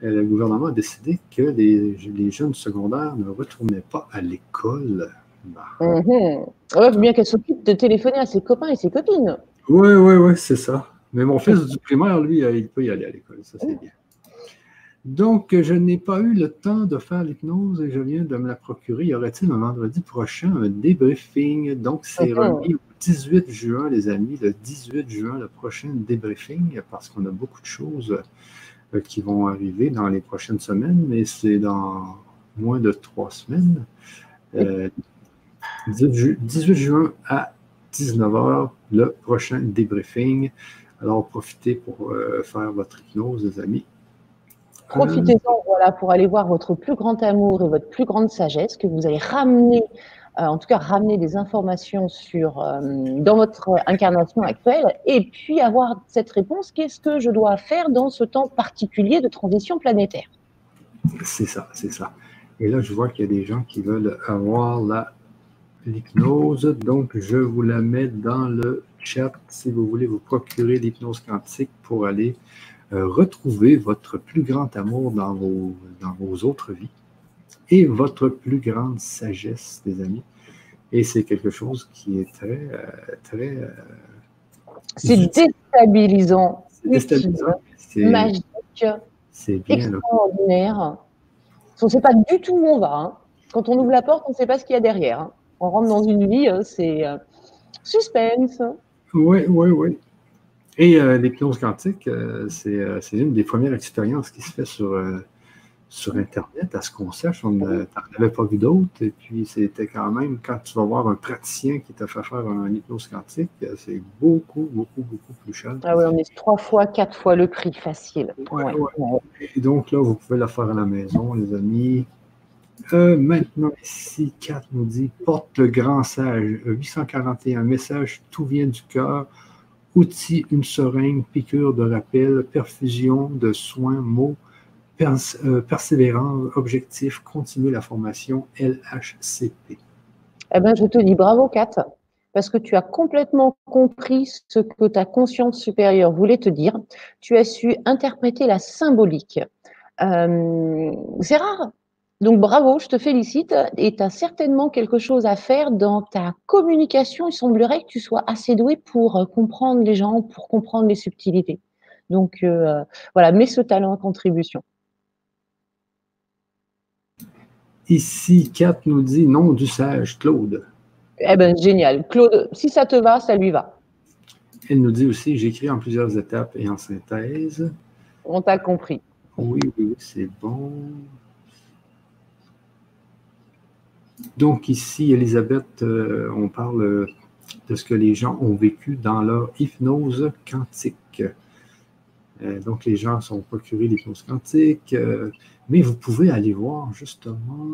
le gouvernement a décidé que les, jeunes secondaires ne retournaient pas à l'école. Bah. Mm-hmm. bien qu'elle s'occupe de téléphoner à ses copains et ses copines. Oui, oui, oui, c'est ça. Mais mon fils du primaire, lui, euh, il peut y aller à l'école. Ça, c'est bien. Donc, je n'ai pas eu le temps de faire l'hypnose et je viens de me la procurer. Y aurait-il un vendredi prochain un débriefing? Donc, c'est remis le 18 juin, les amis, le 18 juin, le prochain débriefing, parce qu'on a beaucoup de choses euh, qui vont arriver dans les prochaines semaines, mais c'est dans moins de trois semaines. 18 euh, juin à 19h, le prochain débriefing. Alors, profitez pour euh, faire votre hypnose, les amis. Profitez-en, voilà, pour aller voir votre plus grand amour et votre plus grande sagesse, que vous allez ramener, euh, en tout cas ramener des informations sur, euh, dans votre incarnation actuelle, et puis avoir cette réponse, qu'est-ce que je dois faire dans ce temps particulier de transition planétaire? C'est ça, c'est ça. Et là, je vois qu'il y a des gens qui veulent avoir l'hypnose, donc je vous la mets dans le chat si vous voulez vous procurer l'hypnose quantique pour aller retrouver votre plus grand amour dans vos, dans vos autres vies et votre plus grande sagesse, les amis. Et c'est quelque chose qui est très, euh, très. Euh, c'est déstabilisant. C'est déstabilisant. C'est magique. C'est extraordinaire. On ne sait pas du tout où on va. Hein. Quand on ouvre la porte, on ne sait pas ce qu'il y a derrière. Hein. On rentre dans une vie, c'est suspense. Oui, oui, oui. Et euh, l'hypnose quantique, euh, euh, c'est une des premières expériences qui se fait sur, sur Internet, à ce qu'on sache. On n'avait pas vu d'autres. Et puis, c'était quand même, quand tu vas voir un praticien qui t'a fait faire un hypnose quantique, c'est beaucoup, beaucoup, beaucoup plus cher. Ah oui, on est trois fois, quatre fois le prix, facile. Et donc, là, vous pouvez la faire à la maison, les amis. maintenant, ici, 4 nous dit Porte le grand sage. 841 message, tout vient du cœur. Outil, une seringue, piqûre de rappel, perfusion de soins, mots, euh, persévérance, objectif, continuer la formation LHCP. Eh bien, je te dis bravo, Kat, parce que tu as complètement compris ce que ta conscience supérieure voulait te dire. Tu as su interpréter la symbolique. Euh, c'est rare donc bravo, je te félicite et tu as certainement quelque chose à faire dans ta communication. Il semblerait que tu sois assez doué pour euh, comprendre les gens, pour comprendre les subtilités. Donc euh, voilà, mets ce talent en contribution. Ici, Kat nous dit nom du sage, Claude. Eh bien, génial. Claude, si ça te va, ça lui va. Elle nous dit aussi j'écris en plusieurs étapes et en synthèse. On t'a compris. Oui, oui, c'est bon. Donc ici, Elisabeth, euh, on parle de ce que les gens ont vécu dans leur hypnose quantique. Euh, donc, les gens sont procurés l'hypnose quantique. Euh, mais vous pouvez aller voir, justement,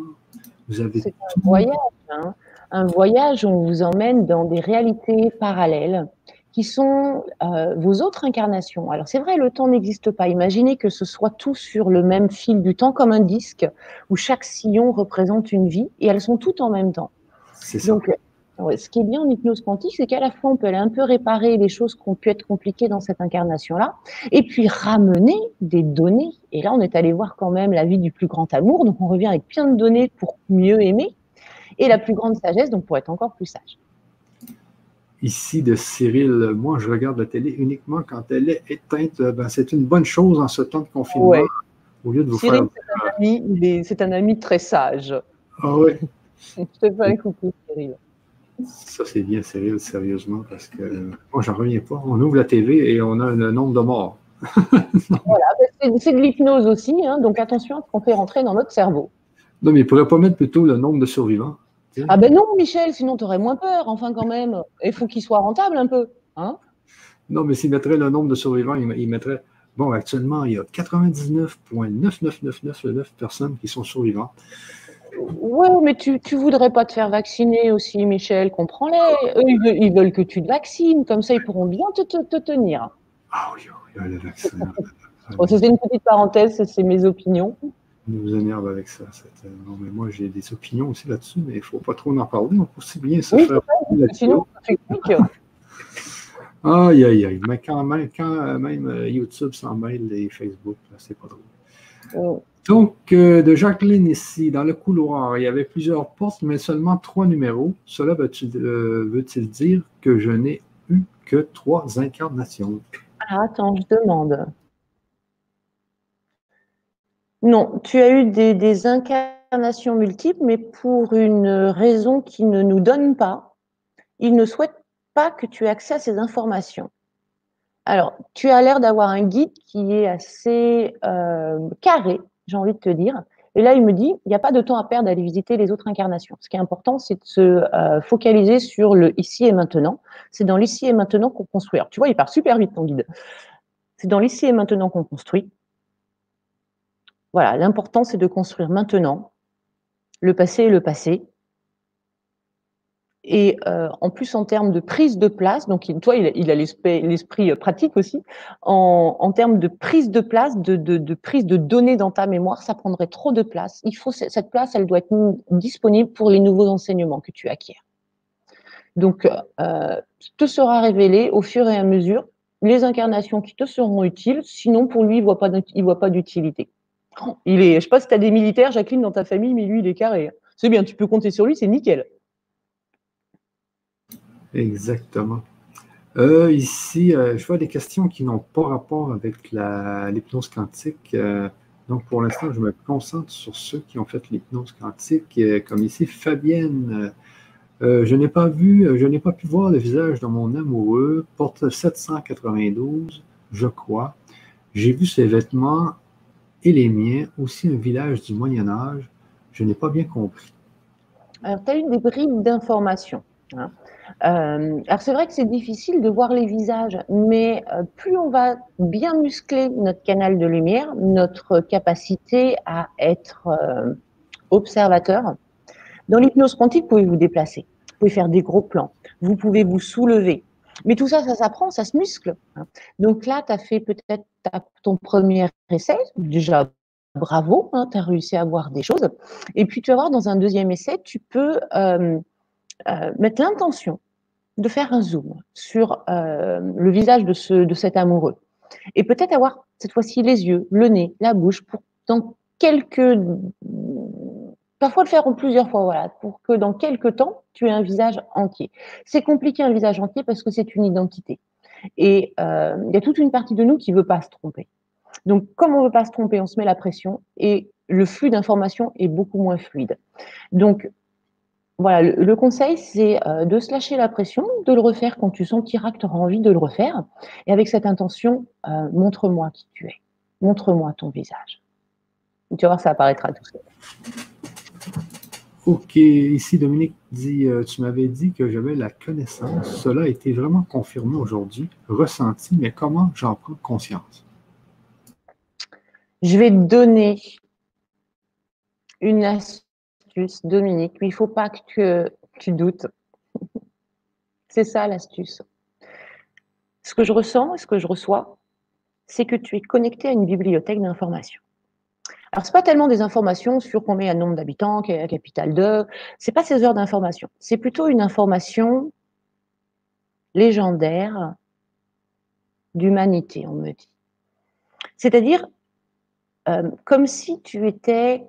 vous avez... C'est un voyage, hein. un voyage où on vous emmène dans des réalités parallèles qui sont euh, vos autres incarnations. Alors c'est vrai, le temps n'existe pas. Imaginez que ce soit tout sur le même fil du temps, comme un disque, où chaque sillon représente une vie, et elles sont toutes en même temps. Donc, ce qui est bien en hypnose quantique, c'est qu'à la fois, on peut aller un peu réparer les choses qui ont pu être compliquées dans cette incarnation-là, et puis ramener des données. Et là, on est allé voir quand même la vie du plus grand amour, donc on revient avec plein de données pour mieux aimer, et la plus grande sagesse, donc pour être encore plus sage ici de Cyril. Moi, je regarde la télé uniquement quand elle est éteinte. Ben, c'est une bonne chose en ce temps de confinement. Au lieu de vous Cyril, c'est un, ami, très sage. Ah oui. je te fais un coucou, Cyril. Ça, c'est bien, Cyril, sérieusement, parce que moi, j'en reviens pas. On ouvre la TV et on a un nombre de morts. voilà, ben, c'est de l'hypnose aussi, hein, donc attention à ce qu'on fait rentrer dans notre cerveau. Non, mais il ne pourrait pas mettre plutôt le nombre de survivants. Ah ben non, Michel, sinon tu aurais moins peur. Enfin, quand même, il faut qu'il soit rentable un peu. Hein non, mais s'il mettrait le nombre de survivants, il mettrait. Bon, actuellement, il y a 99,9999 personnes qui sont survivantes. Oui, mais tu ne voudrais pas te faire vacciner aussi, Michel, comprends-les. Eux, ils veulent, que tu te vaccines, comme ça, ils pourront bien te, tenir. Ah oui, oui, le vaccin. c'est une petite parenthèse, c'est mes opinions nous énerve avec ça. Euh, non, mais moi, j'ai des opinions aussi là-dessus, mais il ne faut pas trop en parler. On peut aussi bien se faire. Sinon, Aïe, aïe, aïe. Mais quand même, quand même euh, YouTube s'en mêle et Facebook, c'est pas drôle. Oh. Donc, euh, de Jacqueline ici, dans le couloir, il y avait plusieurs portes, mais seulement trois numéros. Cela veut-il dire que je n'ai eu que trois incarnations? Ah, attends, je demande. Non, tu as eu des, incarnations multiples, mais pour une raison qui ne nous donne pas. Il ne souhaite pas que tu aies accès à ces informations. Alors, tu as l'air d'avoir un guide qui est assez euh, carré, j'ai envie de te dire. Et là, il me dit, il n'y a pas de temps à perdre à aller visiter les autres incarnations. Ce qui est important, c'est de se euh, focaliser sur le ici et maintenant. C'est dans l'ici et maintenant qu'on construit. Alors, tu vois, il part super vite, ton guide. C'est dans l'ici et maintenant qu'on construit. Voilà, l'important, c'est de construire maintenant. Le passé est le passé. Et euh, en plus, en termes de prise de place, donc toi, il, a l'esprit euh, pratique aussi, en, termes de prise de place, de, prise de données dans ta mémoire, ça prendrait trop de place. Cette place, elle doit être disponible pour les nouveaux enseignements que tu acquiers. Donc, euh, te sera révélé au fur et à mesure les incarnations qui te seront utiles. Sinon, pour lui, il ne voit pas d'utilité. Il est, je sais pas si tu as des militaires, Jacqueline, dans ta famille, mais lui, il est carré. C'est bien, tu peux compter sur lui, c'est nickel. Exactement. Euh, ici, euh, je vois des questions qui n'ont pas rapport avec l'hypnose quantique. Euh, donc, pour l'instant, je me concentre sur ceux qui ont fait l'hypnose quantique, comme ici, Fabienne. je n'ai pas vu, je n'ai pas pu voir le visage de mon amoureux, porte 792, je crois. J'ai vu ses vêtements et les miens, aussi un village du Moyen Âge. Je n'ai pas bien compris. Alors, tu as eu des bribes d'informations. Hein. Euh, alors, c'est vrai que c'est difficile de voir les visages, mais euh, plus on va bien muscler notre canal de lumière, notre capacité à être euh, observateur, dans l'hypnose quantique, vous pouvez vous déplacer, vous pouvez faire des gros plans, vous pouvez vous soulever, mais tout ça, ça s'apprend, ça se muscle. Hein. Donc là, tu as fait peut-être ton premier essai, déjà bravo, hein, tu as réussi à voir des choses. Et puis tu vas voir, dans un deuxième essai, tu peux euh, euh, mettre l'intention de faire un zoom sur euh, le visage de, ce, de cet amoureux. Et peut-être avoir cette fois-ci les yeux, le nez, la bouche, pour dans quelques Parfois le faire en plusieurs fois, voilà, pour que dans quelques temps, tu aies un visage entier. C'est compliqué un visage entier parce que c'est une identité. Et euh, il y a toute une partie de nous qui ne veut pas se tromper. Donc, comme on ne veut pas se tromper, on se met la pression et le flux d'informations est beaucoup moins fluide. Donc, voilà, le, conseil, c'est euh, de se lâcher la pression, de le refaire quand tu sentiras que tu auras envie de le refaire. Et avec cette intention, euh, montre-moi qui tu es. Montre-moi ton visage. Tu vas voir, ça apparaîtra tout seul. Ok, ici Dominique dit, euh, tu m'avais dit que j'avais la connaissance. Cela a été vraiment confirmé aujourd'hui, ressenti, mais comment j'en prends conscience? Je vais te donner une astuce, Dominique, il ne faut pas que tu doutes. C'est ça l'astuce. Ce que je ressens et ce que je reçois, c'est que tu es connecté à une bibliothèque d'informations. Alors, ce pas tellement des informations sur combien il y a de nombre d'habitants, quelle est la capitale de, ce pas ces heures d'information. C'est plutôt une information légendaire d'humanité, on me dit. C'est-à-dire, euh, comme si tu étais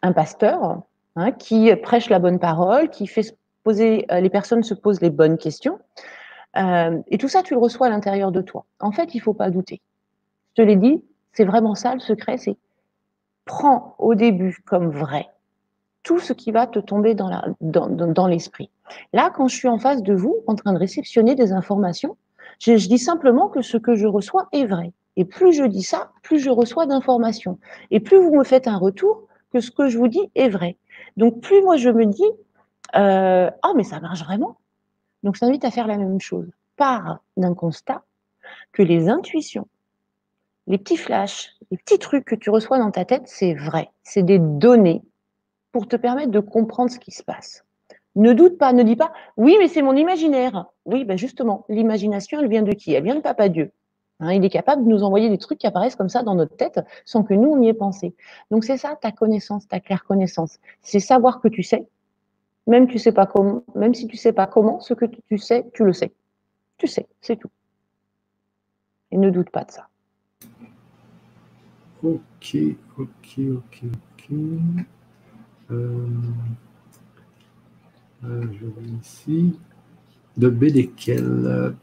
un pasteur hein, qui prêche la bonne parole, qui fait poser, euh, les personnes se posent les bonnes questions, euh, et tout ça, tu le reçois à l'intérieur de toi. En fait, il ne faut pas douter. Je te l'ai dit, c'est vraiment ça le secret, c'est prends au début comme vrai tout ce qui va te tomber dans, l'esprit. Là, quand je suis en face de vous, en train de réceptionner des informations, je, je, dis simplement que ce que je reçois est vrai. Et plus je dis ça, plus je reçois d'informations. Et plus vous me faites un retour que ce que je vous dis est vrai. Donc plus moi je me dis, euh, oh mais ça marche vraiment. Donc ça invite à faire la même chose. Part d'un constat que les intuitions, les petits flashs, les petits trucs que tu reçois dans ta tête, c'est vrai. C'est des données pour te permettre de comprendre ce qui se passe. Ne doute pas, ne dis pas, oui, mais c'est mon imaginaire. Oui, ben justement, l'imagination, elle vient de qui? Elle vient de Papa Dieu. Hein, il est capable de nous envoyer des trucs qui apparaissent comme ça dans notre tête sans que nous, on y ait pensé. Donc c'est ça, ta connaissance, ta claire connaissance. C'est savoir que tu sais, même, même si tu sais pas comment, ce que tu sais, tu le sais. Tu sais, c'est tout. Et ne doute pas de ça. Ok, ok, ok, ok. Euh, euh, je vais ici. De Bédéquel.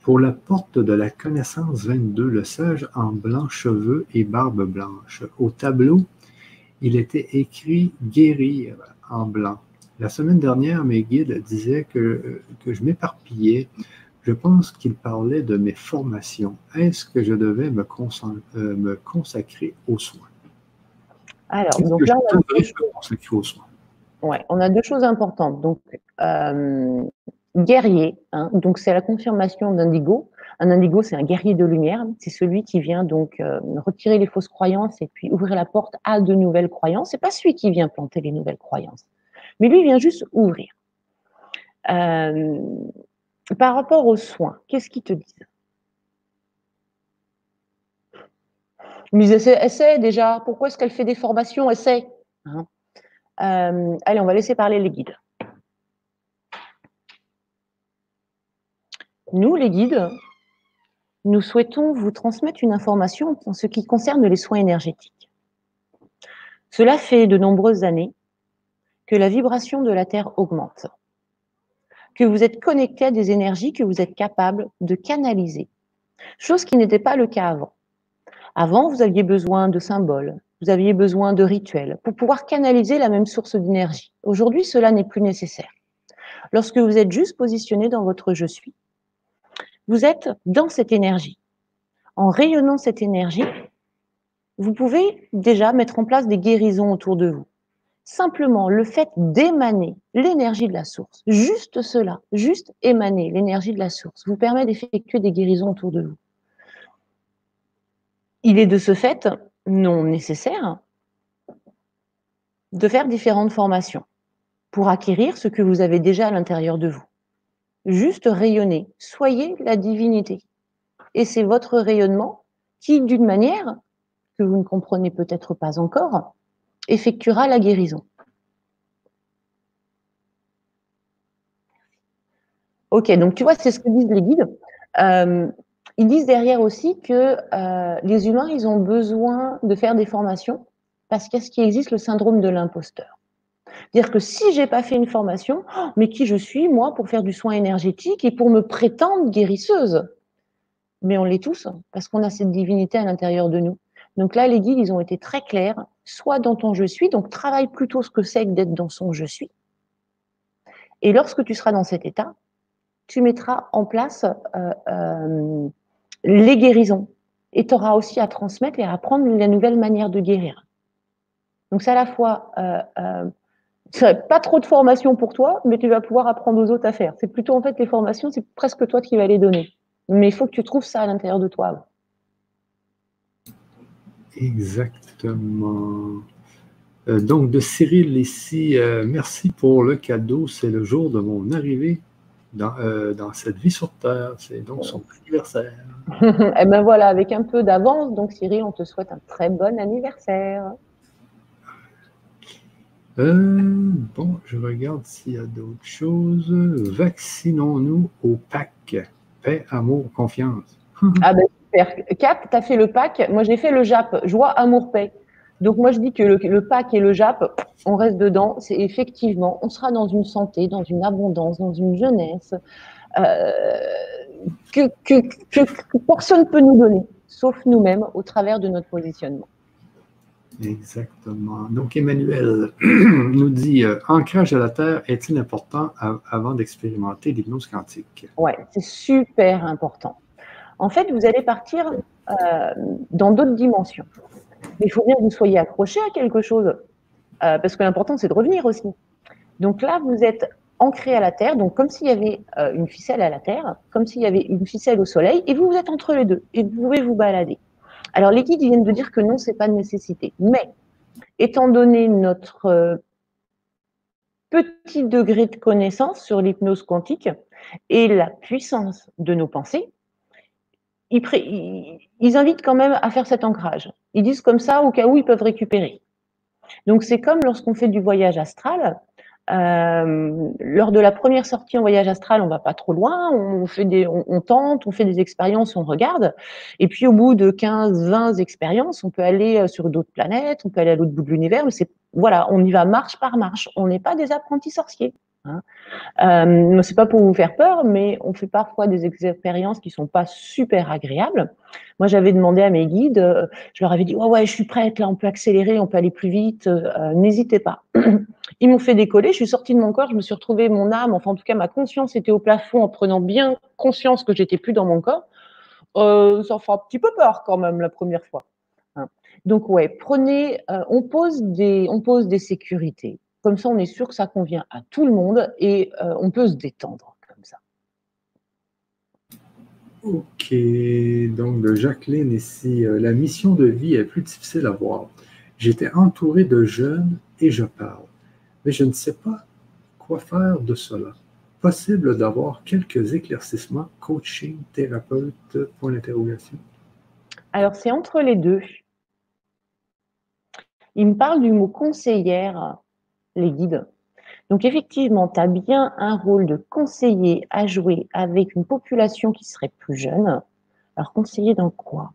Pour la porte de la connaissance 22, le sage en blanc, cheveux et barbe blanche. Au tableau, il était écrit guérir en blanc. La semaine dernière, mes guides disaient que, que je m'éparpillais. Je pense qu'ils parlaient de mes formations. Est-ce que je devais me, euh, me consacrer aux soins? Alors, donc là, on a, aux soins? Ouais, on a deux choses importantes. Donc, euh, guerrier, hein, donc c'est la confirmation d'indigo. Un indigo, c'est un guerrier de lumière. C'est celui qui vient donc euh, retirer les fausses croyances et puis ouvrir la porte à de nouvelles croyances. C'est pas celui qui vient planter les nouvelles croyances, mais lui vient juste ouvrir. Euh, par rapport aux soins, qu'est-ce qu'ils te disent? Mais essaie, essaie, déjà. Pourquoi est-ce qu'elle fait des formations? Essaie. Hein. Euh, allez, on va laisser parler les guides. Nous, les guides, nous souhaitons vous transmettre une information en ce qui concerne les soins énergétiques. Cela fait de nombreuses années que la vibration de la Terre augmente, que vous êtes connecté à des énergies que vous êtes capable de canaliser, chose qui n'était pas le cas avant. Avant, vous aviez besoin de symboles, vous aviez besoin de rituels pour pouvoir canaliser la même source d'énergie. Aujourd'hui, cela n'est plus nécessaire. Lorsque vous êtes juste positionné dans votre je suis, vous êtes dans cette énergie. En rayonnant cette énergie, vous pouvez déjà mettre en place des guérisons autour de vous. Simplement, le fait d'émaner l'énergie de la source, juste cela, juste émaner l'énergie de la source, vous permet d'effectuer des guérisons autour de vous. Il est de ce fait non nécessaire de faire différentes formations pour acquérir ce que vous avez déjà à l'intérieur de vous juste rayonner. Soyez la divinité. Et c'est votre rayonnement qui, d'une manière que vous ne comprenez peut-être pas encore, effectuera la guérison. Ok, donc tu vois, c'est ce que disent les guides. Euh, ils disent derrière aussi que euh, les humains, ils ont besoin de faire des formations parce qu'est-ce qui existe le syndrome de l'imposteur. Dire que si j'ai pas fait une formation, oh, mais qui je suis, moi, pour faire du soin énergétique et pour me prétendre guérisseuse? Mais on l'est tous, parce qu'on a cette divinité à l'intérieur de nous. Donc là, les guides, ils ont été très clairs. Soit dans ton je suis, donc travaille plutôt ce que c'est que d'être dans son je suis. Et lorsque tu seras dans cet état, tu mettras en place euh, euh, les guérisons. Et tu auras aussi à transmettre et à apprendre la nouvelle manière de guérir. Donc c'est à la fois euh, pas trop de formation pour toi, mais tu vas pouvoir apprendre aux autres à faire. C'est plutôt en fait les formations, c'est presque toi qui vas les donner. Mais il faut que tu trouves ça à l'intérieur de toi. Exactement. Euh, donc, de Cyril ici, euh, merci pour le cadeau. C'est le jour de mon arrivée dans, euh, cette vie sur Terre. C'est donc son anniversaire. eh bien voilà, avec un peu d'avance. Donc, Cyril, on te souhaite un très bon anniversaire. bon, je regarde s'il y a d'autres choses. Vaccinons-nous au PAC. Paix, amour, confiance. ah ben super. Cap, tu as fait le PAC. Moi, j'ai fait le JAP. Joie, amour, paix. Donc moi je dis que le, PAC et le JAP, on reste dedans. C'est effectivement, on sera dans une santé, dans une abondance, dans une jeunesse euh, que, personne ne peut nous donner, sauf nous-mêmes, au travers de notre positionnement. Exactement. Donc Emmanuel nous dit euh, ancrage à la terre est-il important avant d'expérimenter l'hypnose quantique? Oui, c'est super important. En fait, vous allez partir euh, dans d'autres dimensions. Mais il faut bien que vous soyez accroché à quelque chose, euh, parce que l'important, c'est de revenir aussi. Donc là, vous êtes ancré à la Terre, donc comme s'il y avait euh, une ficelle à la Terre, comme s'il y avait une ficelle au Soleil, et vous, vous êtes entre les deux, et vous pouvez vous balader. Alors les guides viennent de dire que non, c'est pas de nécessité. Mais étant donné notre petit degré de connaissance sur l'hypnose quantique et la puissance de nos pensées, ils, invitent quand même à faire cet ancrage. Ils disent comme ça, au cas où ils peuvent récupérer. Donc c'est comme lorsqu'on fait du voyage astral. Euh, lors de la première sortie en voyage astral, on va pas trop loin, on tente, on fait des expériences, on regarde, et puis au bout de 15, 20 expériences, on peut aller euh, sur d'autres planètes, on peut aller à l'autre bout de l'univers, voilà, on y va marche par marche. On n'est pas des apprentis sorciers. Hein. Euh, c'est pas pour vous faire peur, mais on fait parfois des expériences qui sont pas super agréables. Moi, j'avais demandé à mes guides, euh, je leur avais dit ouais ouais, je suis prête, là, on peut accélérer, on peut aller plus vite, euh, n'hésitez pas. Ils m'ont fait décoller, je suis sortie de mon corps, je me suis retrouvée mon âme, enfin en tout cas ma conscience était au plafond en prenant bien conscience que j'étais plus dans mon corps. Euh, ça fait un petit peu peur quand même la première fois. Hein. Donc ouais, prenez, on pose des, on pose des sécurités. Comme ça, on est sûr que ça convient à tout le monde et euh, on peut se détendre comme ça. Ok, donc de Jacqueline ici, euh, la mission de vie est plus difficile à voir. J'étais entouré de jeunes et je parle, mais je ne sais pas quoi faire de cela. Possible d'avoir quelques éclaircissements, coaching, thérapeute, point d'interrogation? Alors, c'est entre les deux. Il me parle du mot conseillère les guides. Donc effectivement, tu as bien un rôle de conseiller à jouer avec une population qui serait plus jeune. Alors conseiller dans quoi?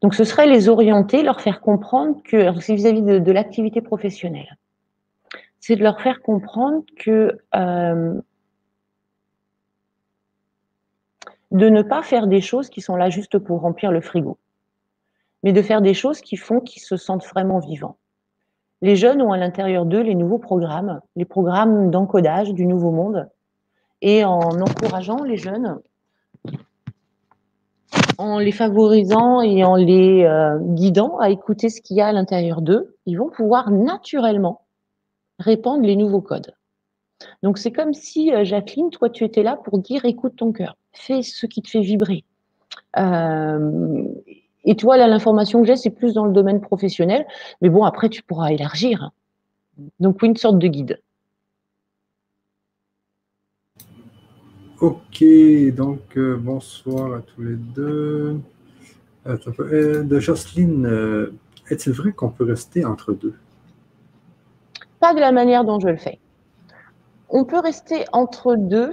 Donc ce serait les orienter, leur faire comprendre que, c'est vis-à-vis de, l'activité professionnelle, c'est de leur faire comprendre que euh, de ne pas faire des choses qui sont là juste pour remplir le frigo mais de faire des choses qui font qu'ils se sentent vraiment vivants. Les jeunes ont à l'intérieur d'eux les nouveaux programmes, les programmes d'encodage du nouveau monde, et en encourageant les jeunes, en les favorisant et en les euh, guidant à écouter ce qu'il y a à l'intérieur d'eux, ils vont pouvoir naturellement répandre les nouveaux codes. Donc c'est comme si, euh, Jacqueline, toi, tu étais là pour dire écoute ton cœur, fais ce qui te fait vibrer. Euh, et toi, là, l'information que j'ai, c'est plus dans le domaine professionnel. Mais bon, après, tu pourras élargir. Donc, oui, une sorte de guide. Ok, donc euh, bonsoir à tous les deux. Euh, de Jocelyne, euh, est-il vrai qu'on peut rester entre deux? Pas de la manière dont je le fais. On peut rester entre deux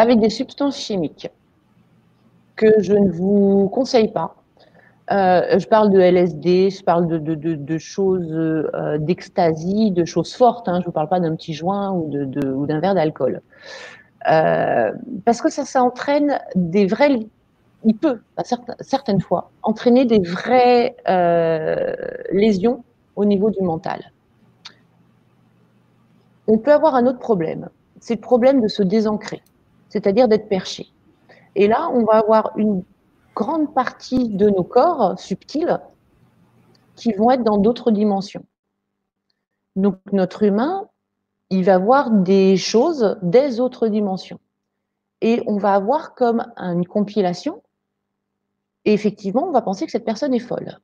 avec des substances chimiques que je ne vous conseille pas. Euh, je parle de LSD, je parle de, choses euh, de choses fortes. Hein. je ne vous parle pas d'un petit joint ou d'un verre d'alcool. Euh, parce que ça, ça entraîne des vrais. Il peut, à certaines fois, entraîner des vraies lésions au niveau du mental. On peut avoir un autre problème. C'est le problème de se désancrer c'est-à-dire d'être perché. Et là, on va avoir une grande partie de nos corps subtils qui vont être dans d'autres dimensions. Donc notre humain, il va voir des choses des autres dimensions. et on va avoir comme une compilation. Et effectivement, on va penser que cette personne est folle.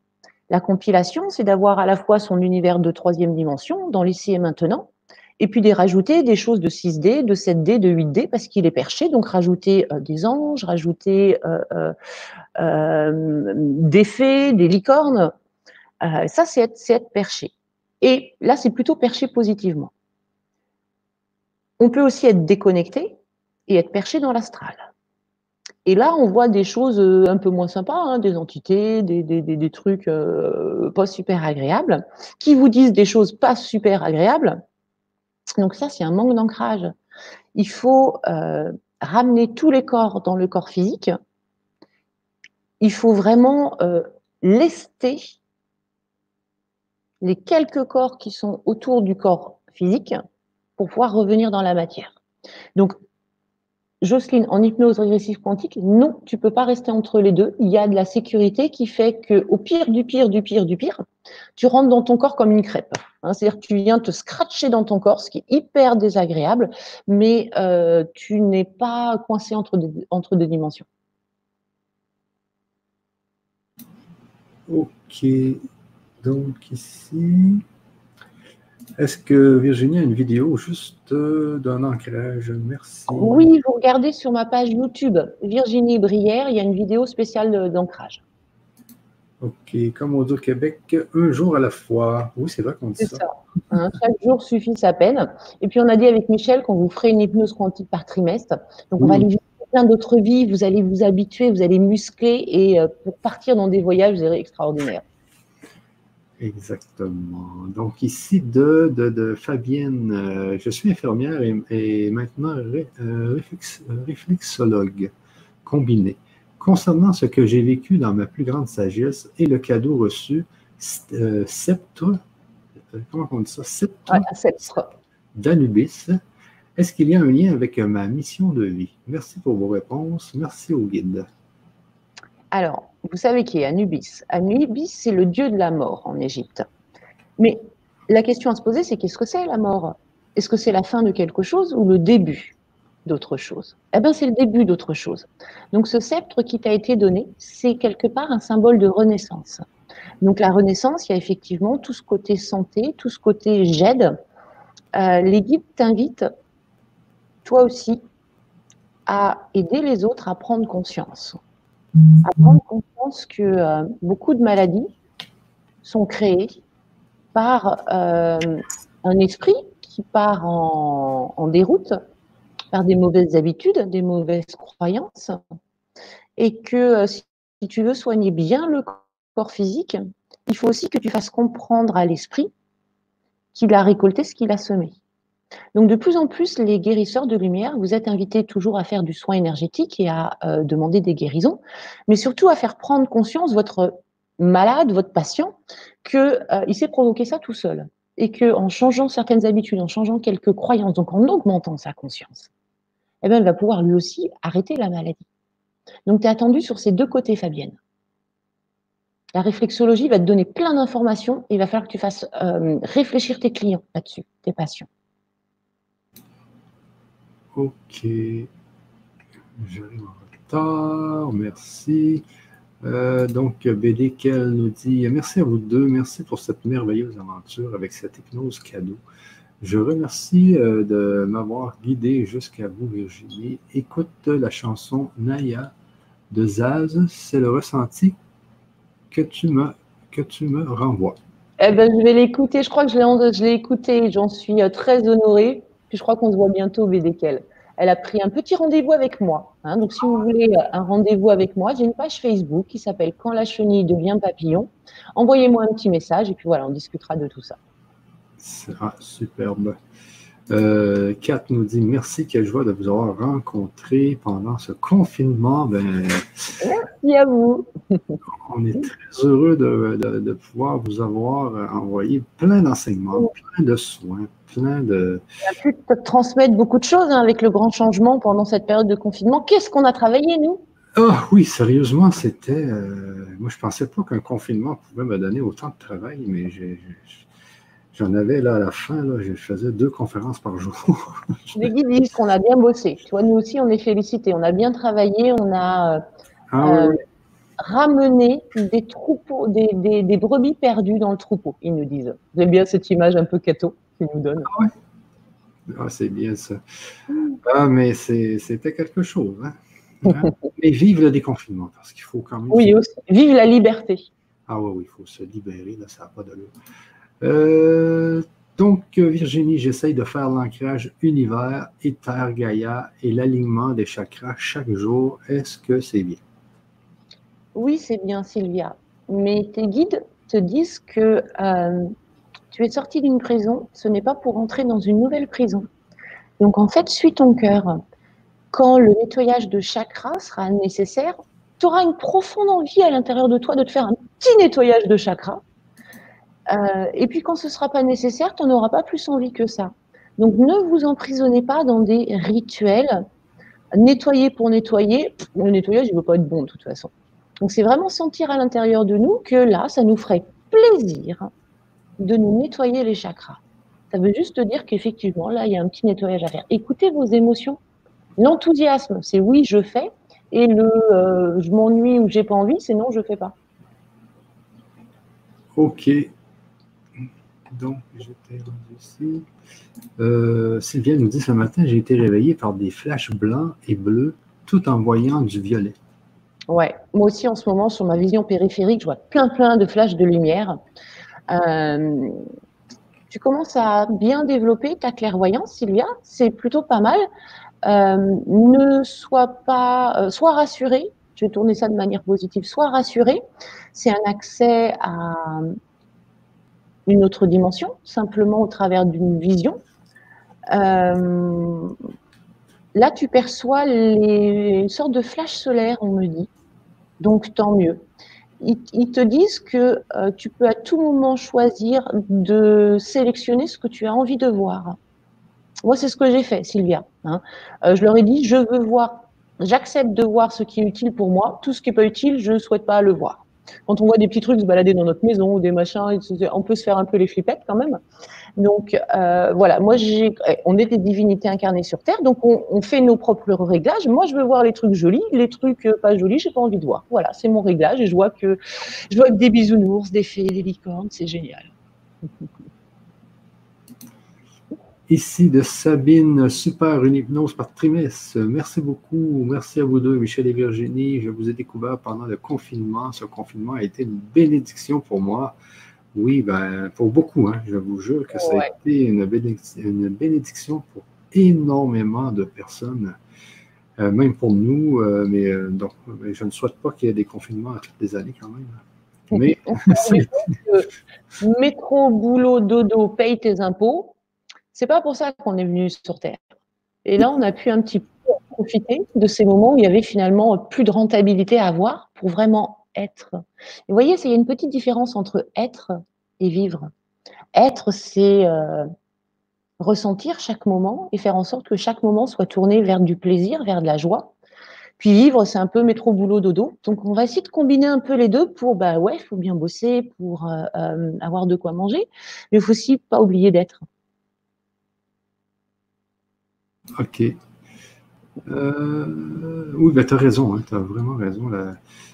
La compilation, c'est d'avoir à la fois son univers de troisième dimension, dans l'ici et maintenant, et puis de rajouter des choses de 6D, de 7D, de 8D, parce qu'il est perché, donc rajouter euh, des anges, rajouter euh, euh, des fées, des licornes, ça c'est être, perché. Et là, c'est plutôt perché positivement. On peut aussi être déconnecté et être perché dans l'astral. Et là, on voit des choses un peu moins sympas, hein, des entités, des, des, des, trucs pas super agréables, qui vous disent des choses pas super agréables. Donc ça, c'est un manque d'ancrage. Il faut euh, ramener tous les corps dans le corps physique. Il faut vraiment lester les quelques corps qui sont autour du corps physique pour pouvoir revenir dans la matière. Donc, Jocelyne, en hypnose régressive quantique, non, tu peux pas rester entre les deux. Il y a de la sécurité qui fait que, au pire du pire du pire du pire, tu rentres dans ton corps comme une crêpe. Hein. C'est-à-dire que tu viens te scratcher dans ton corps, ce qui est hyper désagréable, mais euh, tu n'es pas coincé entre entre deux dimensions. Ok. Donc ici, est-ce que Virginie a une vidéo juste euh, d'un ancrage? Merci. Oui, vous regardez sur ma page YouTube Virginie Brière, il y a une vidéo spéciale d'ancrage. OK. Comme on dit au Québec, un jour à la fois. Oui, c'est vrai qu'on dit ça. ça. Hein, chaque jour suffit sa peine. Et puis, on a dit avec Michel qu'on vous ferait une hypnose quantique par trimestre. Donc, on va aller plein d'autres vies. Vous allez vous habituer, vous allez muscler. Et euh, pour partir dans des voyages, vous extraordinaire. Exactement. Donc ici de, de, Fabienne, euh, je suis infirmière et, maintenant euh, réflexologue combiné. Concernant ce que j'ai vécu dans ma plus grande sagesse et le cadeau reçu, euh, sceptre, comment on dit ça? Sceptre, d'Anubis. Est-ce qu'il y a un lien avec ma mission de vie? Merci pour vos réponses. Merci au guide. Alors, vous savez qui est Anubis Anubis, c'est le dieu de la mort en Égypte. Mais la question à se poser, c'est qu'est-ce que c'est la mort? Est-ce que c'est la fin de quelque chose ou le début? D'autre chose Eh bien, c'est le début d'autre chose. Donc, ce sceptre qui t'a été donné, c'est quelque part un symbole de renaissance. Donc, la renaissance, il y a effectivement tout ce côté santé, tout ce côté j'aide. Euh, les guides t'invitent, toi aussi, à aider les autres à prendre conscience à prendre conscience que euh, beaucoup de maladies sont créées par euh, un esprit qui part en, déroute, par des mauvaises habitudes, des mauvaises croyances, et que euh, si tu veux soigner bien le corps physique, il faut aussi que tu fasses comprendre à l'esprit qu'il a récolté ce qu'il a semé. Donc, de plus en plus, les guérisseurs de lumière, vous êtes invités toujours à faire du soin énergétique et à euh, demander des guérisons, mais surtout à faire prendre conscience votre malade, votre patient, qu'il euh, s'est provoqué ça tout seul et qu'en changeant certaines habitudes, en changeant quelques croyances, donc en augmentant sa conscience, eh bien, il va pouvoir lui aussi arrêter la maladie. Donc, tu es attendu sur ces deux côtés, Fabienne. La réflexologie va te donner plein d'informations et il va falloir que tu fasses euh, réfléchir tes clients là-dessus, tes patients. Ok. J'arrive en retard. Merci. Euh, donc, BD nous dit Merci à vous deux. Merci pour cette merveilleuse aventure avec cette hypnose cadeau. Je remercie euh, de m'avoir guidé jusqu'à vous, Virginie. Écoute la chanson Naya de Zaz. C'est le ressenti que tu me, que tu me renvoies. Eh ben, je vais l'écouter. Je crois que je l'ai écouté. J'en suis euh, très honorée. Puis je crois qu'on se voit bientôt, BDKL. Elle a pris un petit rendez-vous avec moi. Hein. Donc, si vous voulez un rendez-vous avec moi, j'ai une page Facebook qui s'appelle Quand la chenille devient papillon. Envoyez-moi un petit message et puis voilà, on discutera de tout ça. Ah, superbe. Euh, Kat nous dit merci, quelle joie de vous avoir rencontré pendant ce confinement. Ben, merci à vous. on est très heureux de, pouvoir vous avoir envoyé plein d'enseignements, plein de soins, plein de. On a pu transmettre beaucoup de choses hein, avec le grand changement pendant cette période de confinement. Qu'est-ce qu'on a travaillé, nous? Ah oui, sérieusement, c'était. Euh, moi, je ne pensais pas qu'un confinement pouvait me donner autant de travail, mais j'ai J'en avais là à la fin, là, je faisais deux conférences par jour. Les guides disent qu'on a bien bossé. Tu vois, nous aussi, on est félicités. On a bien travaillé, on a ah ramené des troupeaux, des, des, brebis perdues dans le troupeau, ils nous disent. J'aime bien cette image un peu cato qu'ils nous donnent. Ah, ah c'est bien ça. Ah, mais c'était quelque chose. Hein? hein? mais vive le déconfinement, parce qu'il faut quand même. Oui, aussi. Vive la liberté. Ah oui, oui, il faut se libérer, là, ça n'a pas d'allure. Euh, donc, Virginie, j'essaye de faire l'ancrage univers et Terre Gaïa et l'alignement des chakras chaque jour. Est-ce que c'est bien? Oui, c'est bien, Sylvia. Mais tes guides te disent que euh, tu es sorti d'une prison, ce n'est pas pour entrer dans une nouvelle prison. Donc, en fait, suis ton cœur. Quand le nettoyage de chakras sera nécessaire, tu auras une profonde envie à l'intérieur de toi de te faire un petit nettoyage de chakras euh, et puis quand ce ne sera pas nécessaire, tu n'en auras pas plus envie que ça. Donc ne vous emprisonnez pas dans des rituels. Nettoyer pour nettoyer, le nettoyage, il ne veut pas être bon de toute façon. Donc c'est vraiment sentir à l'intérieur de nous que là, ça nous ferait plaisir de nous nettoyer les chakras. Ça veut juste dire qu'effectivement, là, il y a un petit nettoyage à faire. Écoutez vos émotions. L'enthousiasme, c'est oui, je fais. Et le euh, je m'ennuie ou j'ai pas envie, c'est non, je fais pas. Ok, donc, j'étais ici. Euh, Sylvia nous dit ce matin, j'ai été réveillée par des flashs blancs et bleus tout en voyant du violet. Ouais, moi aussi en ce moment, sur ma vision périphérique, je vois plein plein de flashs de lumière. Euh, tu commences à bien développer ta clairvoyance, Sylvia. C'est plutôt pas mal. Euh, ne sois pas, sois rassurée. Je vais tourner ça de manière positive. Sois rassurée. C'est un accès à, une autre dimension, simplement au travers d'une vision. Euh, là, tu perçois une sorte de flash solaire, on me dit. Donc, tant mieux. Ils, te disent que euh, tu peux à tout moment choisir de sélectionner ce que tu as envie de voir. Moi, c'est ce que j'ai fait, Sylvia. Hein. Euh, je leur ai dit, je veux voir, j'accepte de voir ce qui est utile pour moi. Tout ce qui n'est pas utile, je ne souhaite pas le voir quand on voit des petits trucs se balader dans notre maison ou des machins, on peut se faire un peu les flippettes quand même. Donc euh, voilà, moi j'ai, on est des divinités incarnées sur Terre, donc on, fait nos propres réglages. Moi je veux voir les trucs jolis, les trucs euh, pas jolis, j'ai pas envie de voir. Voilà, c'est mon réglage et je vois que je vois que des bisounours, des fées, des licornes, c'est génial. Ici de Sabine, super, une hypnose par trimestre. Merci beaucoup. Merci à vous deux, Michel et Virginie. Je vous ai découvert pendant le confinement. Ce confinement a été une bénédiction pour moi. Oui, ben, pour beaucoup, hein. je vous jure que ça a été une bénédiction, pour énormément de personnes, euh, même pour nous. Euh, mais, euh, donc, je ne souhaite pas qu'il y ait des confinements à toutes les années quand même. Mais métro, boulot, dodo, paye tes impôts. C'est pas pour ça qu'on est venu sur Terre. Et là, on a pu un petit peu profiter de ces moments où il y avait finalement plus de rentabilité à avoir pour vraiment être. vous voyez, il y a une petite différence entre être et vivre. Être, c'est euh, ressentir chaque moment et faire en sorte que chaque moment soit tourné vers du plaisir, vers de la joie. Puis vivre, c'est un peu métro, boulot, dodo. Donc, on va essayer de combiner un peu les deux pour, bah ouais, il faut bien bosser pour euh, euh, avoir de quoi manger, mais il faut aussi pas oublier d'être. OK. Euh, oui, ben, tu as raison, hein, tu as vraiment raison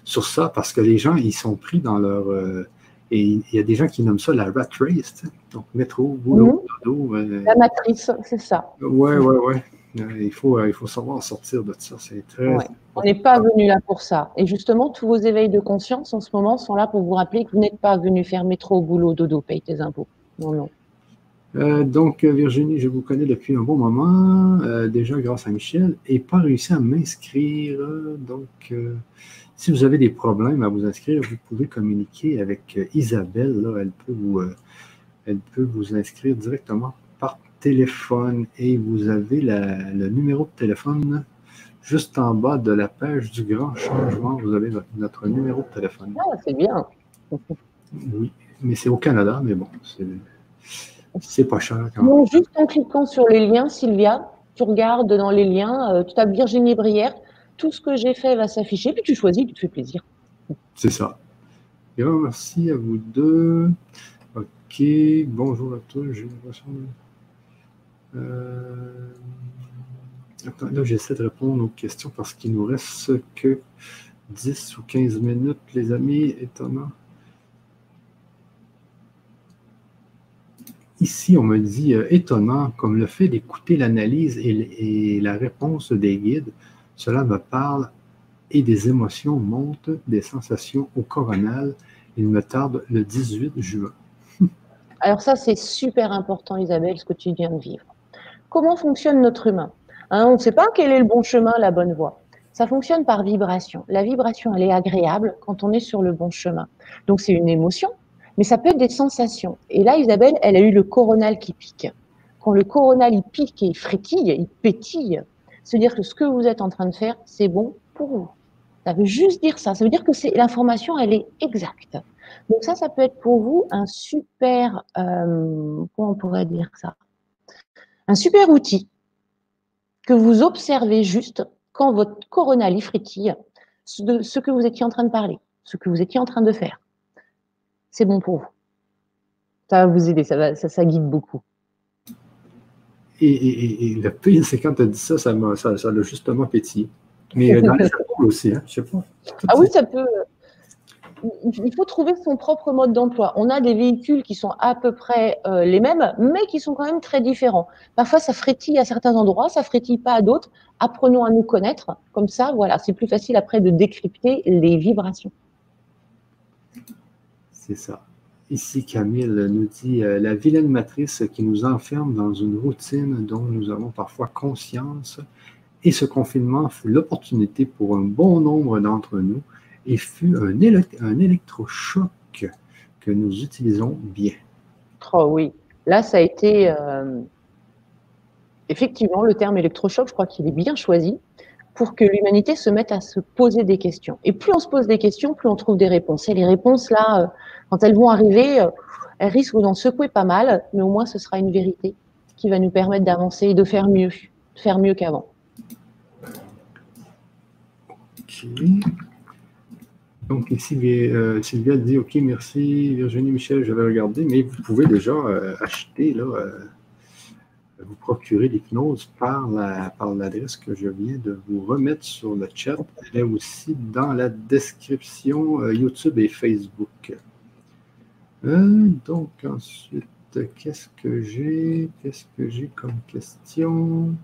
sur ça, parce que les gens, ils sont pris dans leur. Euh, et il y a des gens qui nomment ça la rat race, donc métro, boulot, mhm. dodo. Euh, la matrice, c'est ça. Oui, oui, oui. Il faut, il faut savoir sortir de ça. C'est très. On n'est pas venu là pour ça. Et justement, tous vos éveils de conscience en ce moment sont là pour vous rappeler que vous n'êtes pas venu faire métro, boulot, dodo, paye tes impôts. Non, non. Euh, donc, Virginie, je vous connais depuis un bon moment, euh, déjà grâce à Michel, et pas réussi à m'inscrire. Donc, euh, si vous avez des problèmes à vous inscrire, vous pouvez communiquer avec Isabelle. Là, elle, peut vous, elle peut vous inscrire directement par téléphone et vous avez le numéro de téléphone juste en bas de la page du grand changement. Vous avez notre, numéro de téléphone. Ah, c'est bien. oui, mais c'est au Canada, mais bon, c'est c'est pas cher. Quand juste en cliquant sur les liens, Sylvia, tu regardes dans les liens, euh, tu tapes Virginie Brière, tout ce que j'ai fait va s'afficher, puis tu choisis, puis tu te fais plaisir. C'est ça. merci à vous deux. OK. Bonjour à tous. J'ai l'impression. Euh... là, j'essaie de répondre aux questions parce qu'il nous reste que 10 ou 15 minutes, les amis. Étonnant. Ici, on me dit euh, étonnant, comme le fait d'écouter l'analyse et, la réponse des guides, cela me parle et des émotions montent, des sensations au coronal. Il me tarde le 18 juin. Alors ça, c'est super important, Isabelle, ce que tu viens de vivre. Comment fonctionne notre humain? Hein, On ne sait pas quel est le bon chemin, la bonne voie. Ça fonctionne par vibration. La vibration, elle est agréable quand on est sur le bon chemin. Donc c'est une émotion, mais ça peut être des sensations. Et là, Isabelle, elle a eu le coronal qui pique. Quand le coronal, il pique et il frétille, il pétille, se dire que ce que vous êtes en train de faire, c'est bon pour vous. Ça veut juste dire ça. Ça veut dire que l'information, elle est exacte. Donc ça, ça peut être pour vous un super, euh, comment on pourrait dire ça? Un super outil que vous observez juste quand votre coronal frétille de ce que vous étiez en train de parler, ce que vous étiez en train de faire c'est bon pour vous. Ça va vous aider, ça, va, ça, guide beaucoup. Et, le pire, c'est quand tu as dit ça, ça l'a ça, ça justement pétillé. Mais dans les aussi, hein, je sais pas. ah oui, ça peut. Il faut trouver son propre mode d'emploi. On a des véhicules qui sont à peu près euh, les mêmes, mais qui sont quand même très différents. Parfois, ça frétille à certains endroits, ça frétille pas à d'autres. Apprenons à nous connaître. Comme ça, voilà, c'est plus facile après de décrypter les vibrations. C'est ça. Ici, Camille nous dit euh, la vilaine matrice qui nous enferme dans une routine dont nous avons parfois conscience. Et ce confinement fut l'opportunité pour un bon nombre d'entre nous et fut un, électrochoc que nous utilisons bien. Oh oui, là, ça a été euh, effectivement le terme électrochoc, je crois qu'il est bien choisi pour que l'humanité se mette à se poser des questions. Et plus on se pose des questions, plus on trouve des réponses. Et les réponses, là, euh, quand elles vont arriver, euh, elles risquent d'en secouer pas mal, mais au moins ce sera une vérité qui va nous permettre d'avancer et de faire mieux, de faire mieux qu'avant. Donc ici, euh, Sylvia dit, OK, merci Virginie Michel, je vais regarder, mais vous pouvez déjà acheter là, vous procurer l'hypnose par l'adresse par que je viens de vous remettre sur le chat. Elle est aussi dans la description euh, YouTube et Facebook. Euh, donc ensuite, qu'est-ce que j'ai? Qu'est-ce que j'ai comme question?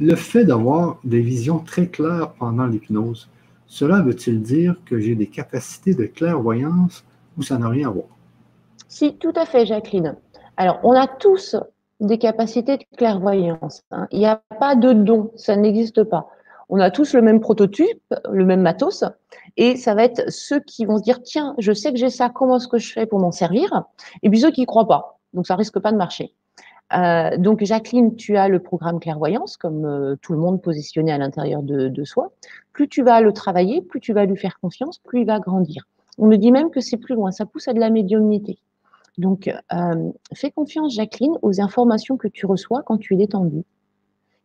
Le fait d'avoir des visions très claires pendant l'hypnose, cela veut-il dire que j'ai des capacités de clairvoyance ou ça n'a rien à voir? Si, tout à fait, Jacqueline. Alors, on a tous des capacités de clairvoyance. Hein. Il n'y a pas de don, ça n'existe pas. On a tous le même prototype, le même matos, et ça va être ceux qui vont se dire tiens, je sais que j'ai ça, comment est-ce que je fais pour m'en servir? Et puis ceux qui ne croient pas, donc ça risque pas de marcher. Euh, donc Jacqueline, tu as le programme clairvoyance, comme euh, tout le monde positionné à l'intérieur de, de, soi. Plus tu vas le travailler, plus tu vas lui faire confiance, plus il va grandir. On me dit même que c'est plus loin, ça pousse à de la médiumnité. Donc, euh, fais confiance, Jacqueline, aux informations que tu reçois quand tu es détendue,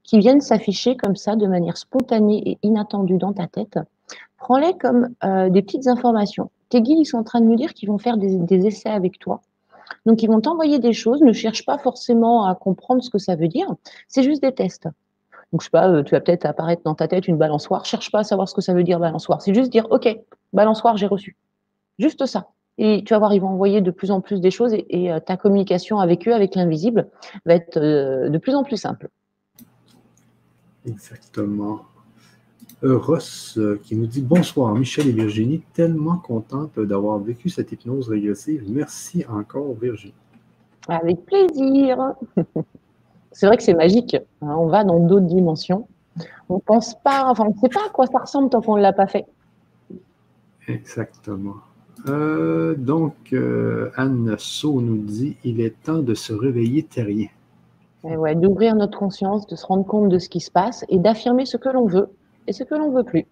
qui viennent s'afficher comme ça de manière spontanée et inattendue dans ta tête. Prends-les comme euh, des petites informations. Tes guides, ils sont en train de me dire qu'ils vont faire des, essais avec toi. Donc, ils vont t'envoyer des choses. Ne cherche pas forcément à comprendre ce que ça veut dire. C'est juste des tests. Donc, je sais pas, euh, tu vas peut-être apparaître dans ta tête une balançoire. Cherche pas à savoir ce que ça veut dire balançoire. C'est juste dire, OK, balançoire, j'ai reçu. Juste ça. Et tu vas voir, ils vont envoyer de plus en plus des choses et, euh, ta communication avec eux, avec l'invisible, va être euh, de plus en plus simple. Exactement. Euh, Ross qui nous dit Bonsoir, Michel et Virginie, tellement contente d'avoir vécu cette hypnose régressive. Merci encore, Virginie. Avec plaisir. c'est vrai que c'est magique. Hein. on va dans d'autres dimensions. On pense pas, enfin, on ne sait pas à quoi ça ressemble tant qu'on ne l'a pas fait. Exactement. Euh, donc, euh, Anne So nous dit il est temps de se réveiller terrien. Ouais, d'ouvrir notre conscience, de se rendre compte de ce qui se passe et d'affirmer ce que l'on veut et ce que l'on ne veut plus.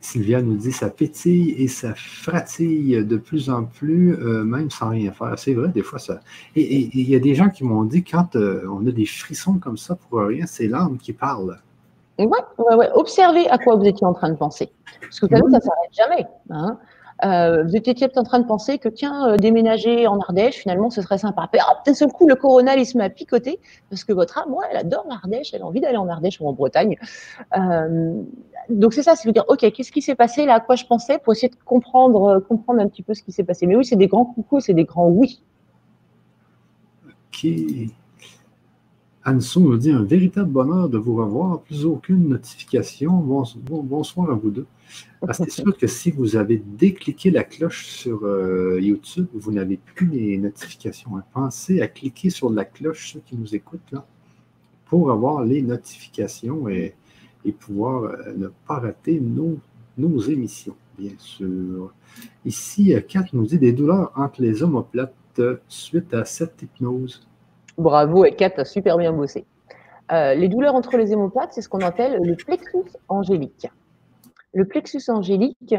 Sylvia nous dit ça pétille et ça fratille de plus en plus, euh, même sans rien faire. C'est vrai, des fois ça. Et il y a des gens qui m'ont dit quand on a des frissons comme ça pour rien, c'est l'âme qui parle. Ouais, ouais, ouais. Observez à quoi vous étiez en train de penser. Parce que vous savez, ça ne s'arrête jamais. Hein. Euh, vous étiez peut-être en train de penser que, tiens, euh, déménager en Ardèche, finalement, ce serait sympa. Puis, ah, d'un seul coup, le coronal, il se met à picoter parce que votre âme, moi, elle adore l'Ardèche, elle a envie d'aller en Ardèche ou en Bretagne. Euh, donc, c'est ça, c'est de dire, OK, qu'est-ce qui s'est passé là, à quoi je pensais pour essayer de comprendre, comprendre un petit peu ce qui s'est passé. Mais oui, c'est des grands coucous, c'est des grands oui. OK. Anso nous dit un véritable bonheur de vous revoir, plus aucune notification. Bonsoir à vous deux. c'est sûr que si vous avez décliqué la cloche sur euh, YouTube, vous n'avez plus les notifications. Hein. Pensez à cliquer sur la cloche, ceux qui nous écoutent, là, pour avoir les notifications et, pouvoir euh, ne pas rater nos, nos, émissions, bien sûr. Ici, Kat nous dit des douleurs entre les omoplates suite à cette hypnose. Bravo, et Kat a super bien bossé. Euh, les douleurs entre les hémoplates, c'est ce qu'on appelle le plexus angélique. Le plexus angélique,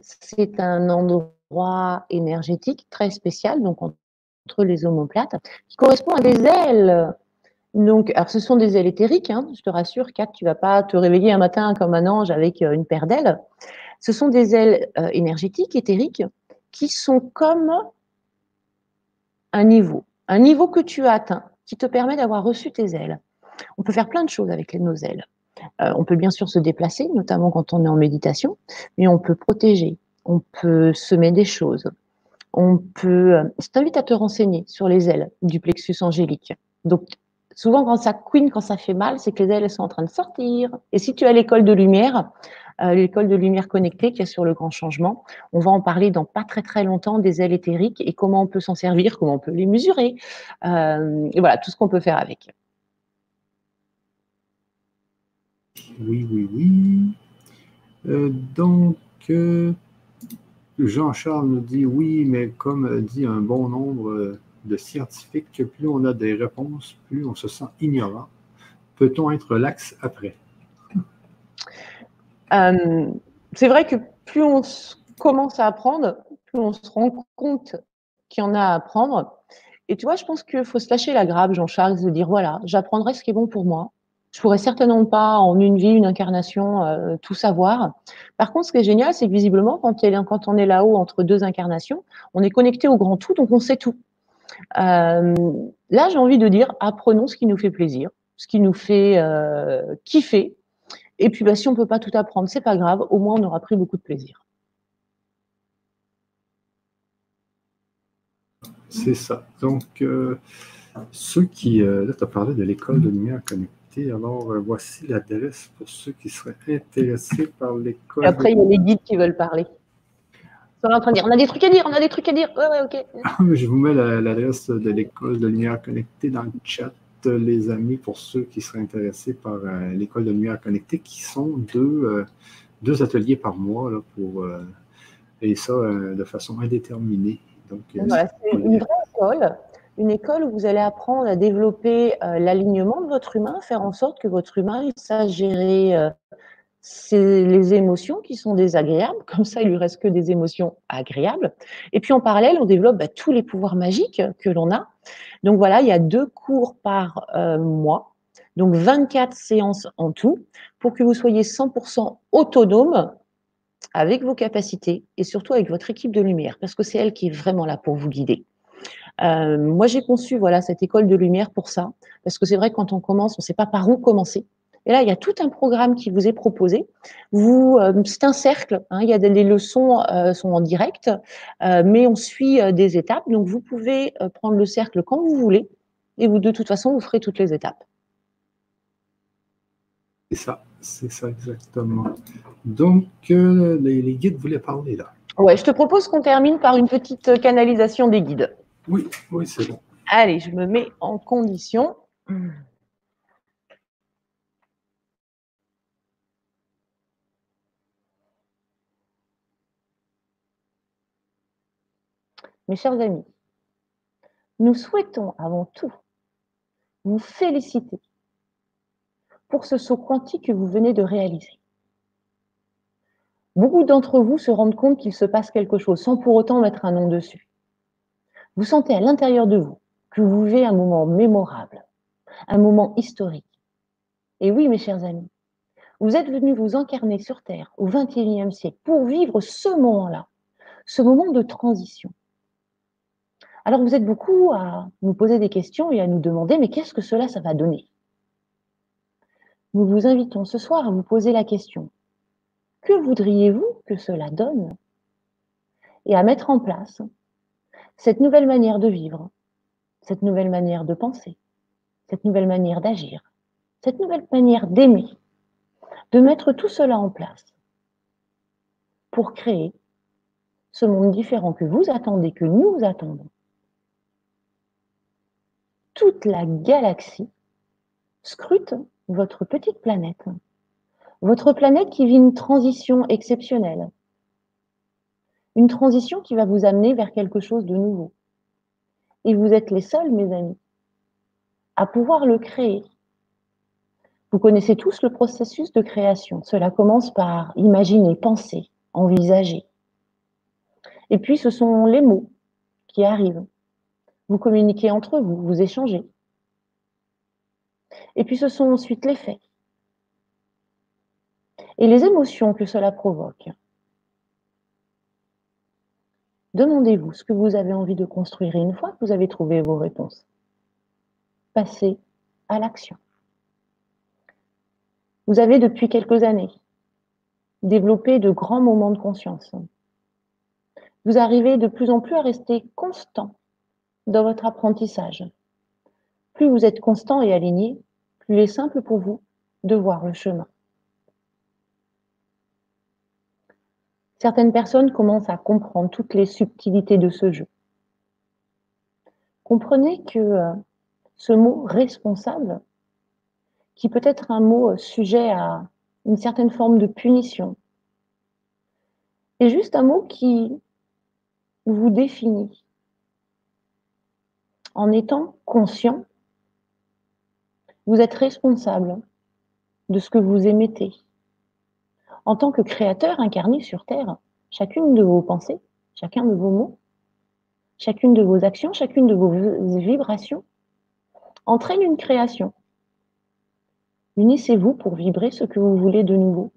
c'est un endroit énergétique très spécial, donc entre les omoplates, qui correspond à des ailes. Donc, alors ce sont des ailes éthériques, hein, je te rassure, Kat, tu vas pas te réveiller un matin comme un ange avec euh, une paire d'ailes. Ce sont des ailes euh, énergétiques, éthériques, qui sont comme un niveau un niveau que tu as atteint qui te permet d'avoir reçu tes ailes. On peut faire plein de choses avec nos ailes. Euh, on peut bien sûr se déplacer, notamment quand on est en méditation, mais on peut protéger, on peut semer des choses. On peut. Euh, je t'invite à te renseigner sur les ailes du plexus angélique. Souvent, quand ça queen, quand ça fait mal, c'est que les ailes sont en train de sortir. Et si tu as l'école de lumière, euh, l'école de lumière connectée qui est sur le grand changement. On va en parler dans pas très très longtemps des ailes éthériques et comment on peut s'en servir, comment on peut les mesurer. Euh, et voilà, tout ce qu'on peut faire avec. Oui, oui, oui. Euh, donc, Jean-Charles nous dit oui, mais comme dit un bon nombre de scientifiques, plus on a des réponses, plus on se sent ignorant. Peut-on être lax après? Euh, c'est vrai que plus on commence à apprendre, plus on se rend compte qu'il y en a à apprendre. Et tu vois, je pense qu'il faut se lâcher la grappe, Jean-Charles, de dire voilà, j'apprendrai ce qui est bon pour moi. Je pourrais certainement pas en une vie, une incarnation, euh, tout savoir. Par contre, ce qui est génial, c'est que visiblement, quand on est là-haut entre deux incarnations, on est connecté au grand tout, donc on sait tout. Euh, là, j'ai envie de dire apprenons ce qui nous fait plaisir, ce qui nous fait kiffer, et puis, bah, si on ne peut pas tout apprendre, c'est pas grave. Au moins, on aura pris beaucoup de plaisir. C'est ça. Donc, euh, ceux qui. Euh, là, tu as parlé de l'école de lumière connectée. Alors, euh, voici l'adresse pour ceux qui seraient intéressés par l'école. Après, il y a les guides qui veulent parler. Ils sont en train de dire on a des trucs à dire, on a des trucs à dire. Ouais, ouais, ok. Ah, je vous mets l'adresse de l'école de lumière connectée dans le chat les amis pour ceux qui seraient intéressés par euh, l'école de lumière connectée, qui sont deux, euh, deux ateliers par mois là, pour euh, et ça de façon indéterminée. Donc, c'est une vraie école, une école où vous allez apprendre à développer l'alignement de votre humain, faire en sorte que votre humain sache gérer c'est les émotions qui sont désagréables, comme ça il lui reste que des émotions agréables. Et puis en parallèle, on développe bah, tous les pouvoirs magiques que l'on a. Donc voilà, il y a deux cours par euh, mois, donc 24 séances en tout, pour que vous soyez 100% autonome avec vos capacités et surtout avec votre équipe de lumière, parce que c'est elle qui est vraiment là pour vous guider. Euh, moi, j'ai conçu voilà cette école de lumière pour ça, parce que c'est vrai que quand on commence, on ne sait pas par où commencer. Et là, il y a tout un programme qui vous est proposé. Vous, euh, c'est un cercle. Hein, il y a des, les leçons euh, sont en direct, euh, mais on suit des étapes. Donc, vous pouvez prendre le cercle quand vous voulez, et vous, de toute façon, vous ferez toutes les étapes. C'est ça, c'est ça exactement. Donc, les, les, guides voulaient parler là. Ouais, je te propose qu'on termine par une petite canalisation des guides. Oui, oui, c'est bon. Allez, je me mets en condition. Mes chers amis, nous souhaitons avant tout vous féliciter pour ce saut quantique que vous venez de réaliser. Beaucoup d'entre vous se rendent compte qu'il se passe quelque chose sans pour autant mettre un nom dessus. Vous sentez à l'intérieur de vous que vous vivez un moment mémorable, un moment historique. Et oui, mes chers amis, Vous êtes venu vous incarner sur Terre au XXIe siècle pour vivre ce moment-là, ce moment de transition. Alors vous êtes beaucoup à nous poser des questions et à nous demander, mais qu'est-ce que cela, ça va donner? Nous vous invitons ce soir à vous poser la question, que voudriez-vous que cela donne? Et à mettre en place cette nouvelle manière de vivre, cette nouvelle manière de penser, cette nouvelle manière d'agir, cette nouvelle manière d'aimer, de mettre tout cela en place pour créer ce monde différent que vous attendez, que nous attendons, toute la galaxie scrute votre petite planète. Votre planète qui vit une transition exceptionnelle. Une transition qui va vous amener vers quelque chose de nouveau. Et vous êtes les seuls, mes amis, à pouvoir le créer. Vous connaissez tous le processus de création. Cela commence par imaginer, penser, envisager. Et puis ce sont les mots qui arrivent vous communiquez entre vous, vous échangez. Et puis ce sont ensuite les faits. Et les émotions que cela provoque. Demandez-vous ce que vous avez envie de construire et une fois que vous avez trouvé vos réponses, passez à l'action. Vous avez depuis quelques années développé de grands moments de conscience. Vous arrivez de plus en plus à rester constant dans votre apprentissage. Plus vous êtes constant et aligné, plus il est simple pour vous de voir le chemin. Certaines personnes commencent à comprendre toutes les subtilités de ce jeu. Comprenez que euh, ce mot responsable, qui peut être un mot euh, sujet à une certaine forme de punition, est juste un mot qui vous définit, en étant conscient, vous êtes responsable de ce que vous émettez. En tant que créateur incarné sur Terre, chacune de vos pensées, chacun de vos mots, chacune de vos actions, chacune de vos vibrations entraîne une création. Unissez-vous pour vibrer ce que vous voulez de nouveau.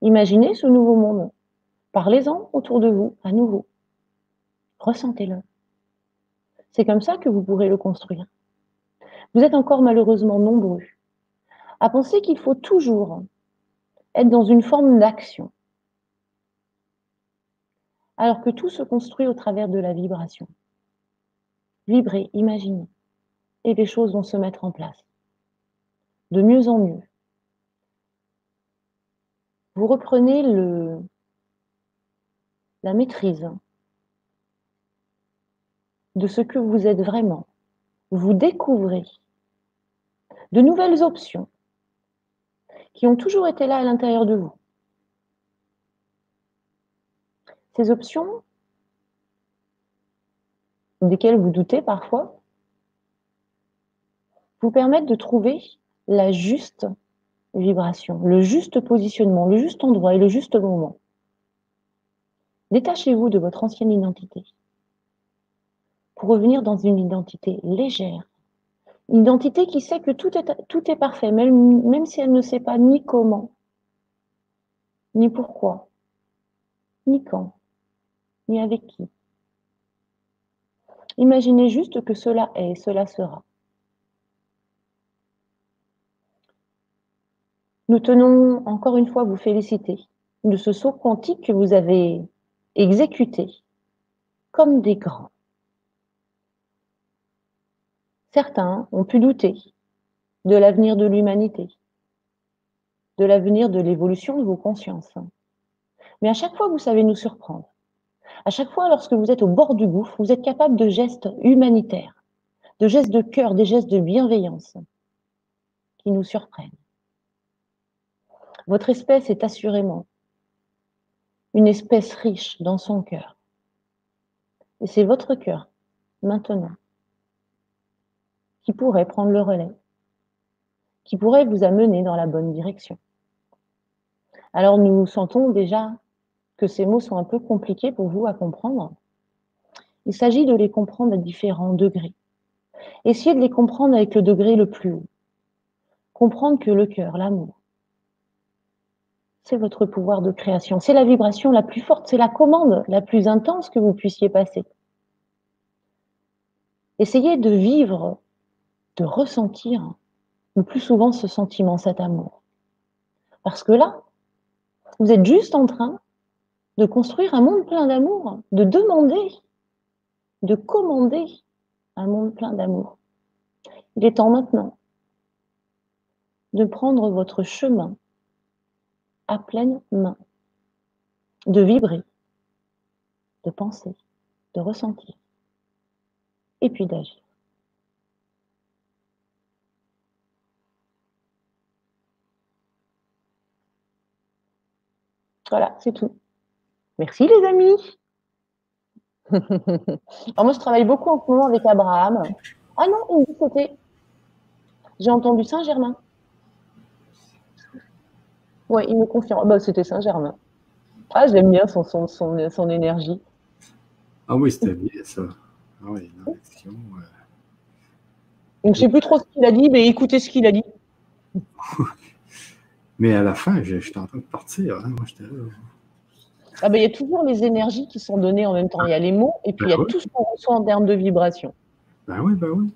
Imaginez ce nouveau monde. Parlez-en autour de vous à nouveau. Ressentez-le. C'est comme ça que vous pourrez le construire. Vous êtes encore malheureusement nombreux à penser qu'il faut toujours être dans une forme d'action, alors que tout se construit au travers de la vibration. Vibrez, imaginez, et les choses vont se mettre en place, de mieux en mieux. Vous reprenez la maîtrise de ce que vous êtes vraiment. Vous découvrez de nouvelles options qui ont toujours été là à l'intérieur de vous. Ces options, desquelles vous doutez parfois, vous permettent de trouver la juste vibration, le juste positionnement, le juste endroit et le juste moment. Détachez-vous de votre ancienne identité pour revenir dans une identité légère. Une identité qui sait que tout est, tout est parfait, même, même si elle ne sait pas ni comment, ni pourquoi, ni quand, ni avec qui. Imaginez juste que cela est, cela sera. Nous tenons encore une fois à vous féliciter de ce saut quantique que vous avez exécuté comme des grands. Certains ont pu douter de l'avenir de l'humanité, de l'avenir de l'évolution de vos consciences. Mais à chaque fois, vous savez nous surprendre. À chaque fois, lorsque vous êtes au bord du gouffre, vous êtes capable de gestes humanitaires, de gestes de cœur, des gestes de bienveillance qui nous surprennent. Votre espèce est assurément une espèce riche dans son cœur. Et c'est votre cœur, maintenant, qui pourrait prendre le relais, qui pourrait vous amener dans la bonne direction. Alors nous sentons déjà que ces mots sont un peu compliqués pour vous à comprendre. Il s'agit de les comprendre à différents degrés. Essayez de les comprendre avec le degré le plus haut. Comprendre que le cœur, l'amour, c'est votre pouvoir de création. C'est la vibration la plus forte, c'est la commande la plus intense que vous puissiez passer. Essayez de vivre, de ressentir le plus souvent ce sentiment, cet amour. Parce que là, vous êtes juste en train de construire un monde plein d'amour, de demander, de commander un monde plein d'amour. Il est temps maintenant de prendre votre chemin à pleine main, de vibrer, de penser, de ressentir, et puis d'agir. Voilà, c'est tout. Merci les amis. Alors moi, je travaille beaucoup en ce moment avec Abraham. Ah non, il me dit c'était. J'ai entendu Saint-Germain. Oui, il me confirme. Bah, c'était Saint-Germain. Ah, j'aime bien son, son, son, énergie. Ah oui, c'était bien ça. Ah oui, Donc, je ne sais plus trop ce qu'il a dit, mais écoutez ce qu'il a dit. mais à la fin, j'étais en train de partir. Hein. Moi, j'étais là. Ah ben, il y a toujours les énergies qui sont données en même temps. Il y a les mots et puis il y a ben tout ce qu'on reçoit en termes de vibration. Ben oui, ben oui.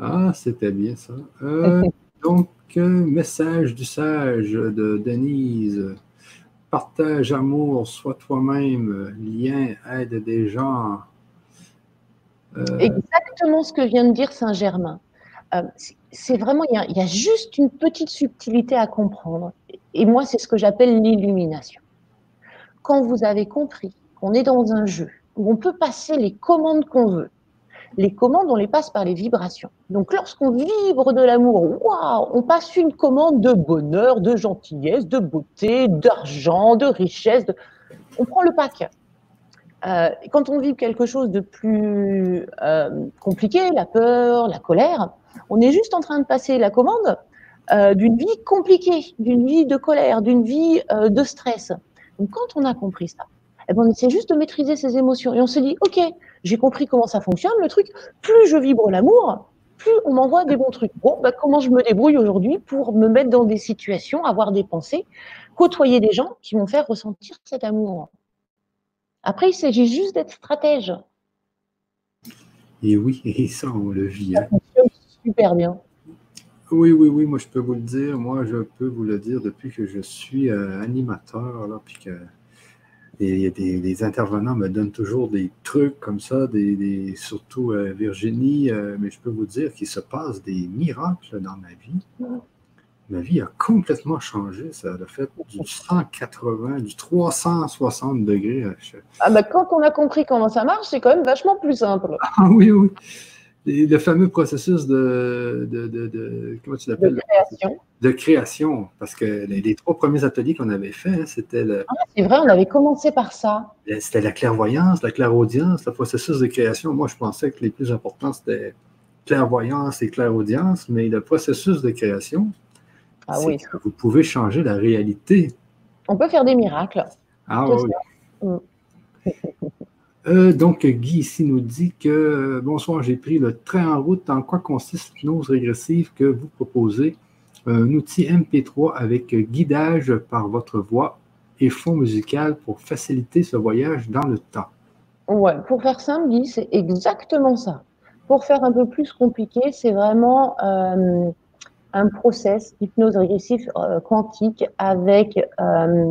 Ah, c'était bien ça. Euh, donc, message du sage de Denise. Partage amour, sois toi-même, lien, aide des gens. Euh, Exactement ce que vient de dire Saint-Germain. Euh, c'est vraiment, il y, a, juste une petite subtilité à comprendre. Et moi, c'est ce que j'appelle l'illumination. Quand vous avez compris qu'on est dans un jeu où on peut passer les commandes qu'on veut, les commandes, on les passe par les vibrations. Donc, lorsqu'on vibre de l'amour, waouh, on passe une commande de bonheur, de gentillesse, de beauté, d'argent, de richesse. On prend le pack. Euh, quand on vibre quelque chose de plus euh, compliqué, la peur, la colère, on est juste en train de passer la commande euh, d'une vie compliquée, d'une vie de colère, d'une vie de stress. Donc, quand on a compris ça, eh ben, on essaie juste de maîtriser ses émotions et on se dit, OK, j'ai compris comment ça fonctionne, le truc. Plus je vibre l'amour, plus on m'envoie des bons trucs. Bon, bah, comment je me débrouille aujourd'hui pour me mettre dans des situations, avoir des pensées, côtoyer des gens qui vont faire ressentir cet amour? Après, il s'agit juste d'être stratège. Et oui, et ça, on le vit. Hein. Super bien. Oui, oui, oui, moi je peux vous le dire. Moi, je peux vous le dire depuis que je suis euh, animateur, là, puis que des, intervenants me donnent toujours des trucs comme ça, des, surtout euh, Virginie, euh, mais je peux vous dire qu'il se passe des miracles dans ma vie. Ma vie a complètement changé. Ça a fait du 180, du 360 degrés. Ah ben, quand on a compris comment ça marche, c'est quand même vachement plus simple. Ah oui, oui le fameux processus de, comment tu l'appelles? De création. De création, parce que les, trois premiers ateliers qu'on avait faits, hein, c'était le. Ah, c'est vrai, on avait commencé par ça. C'était la clairvoyance, la clairaudience, le processus de création. Moi, je pensais que les plus importants, c'était clairvoyance et clairaudience, mais le processus de création, ah, oui. que vous pouvez changer la réalité. On peut faire des miracles. Ah oui. Mm. Euh, donc, Guy ici nous dit que euh, bonsoir, j'ai pris le train en route. En quoi consiste l'hypnose régressive que vous proposez? Un outil MP3 avec guidage par votre voix et fond musical pour faciliter ce voyage dans le temps. Ouais, pour faire simple, Guy, c'est exactement ça. Pour faire un peu plus compliqué, c'est vraiment euh, un process d'hypnose régressif euh, quantique avec euh,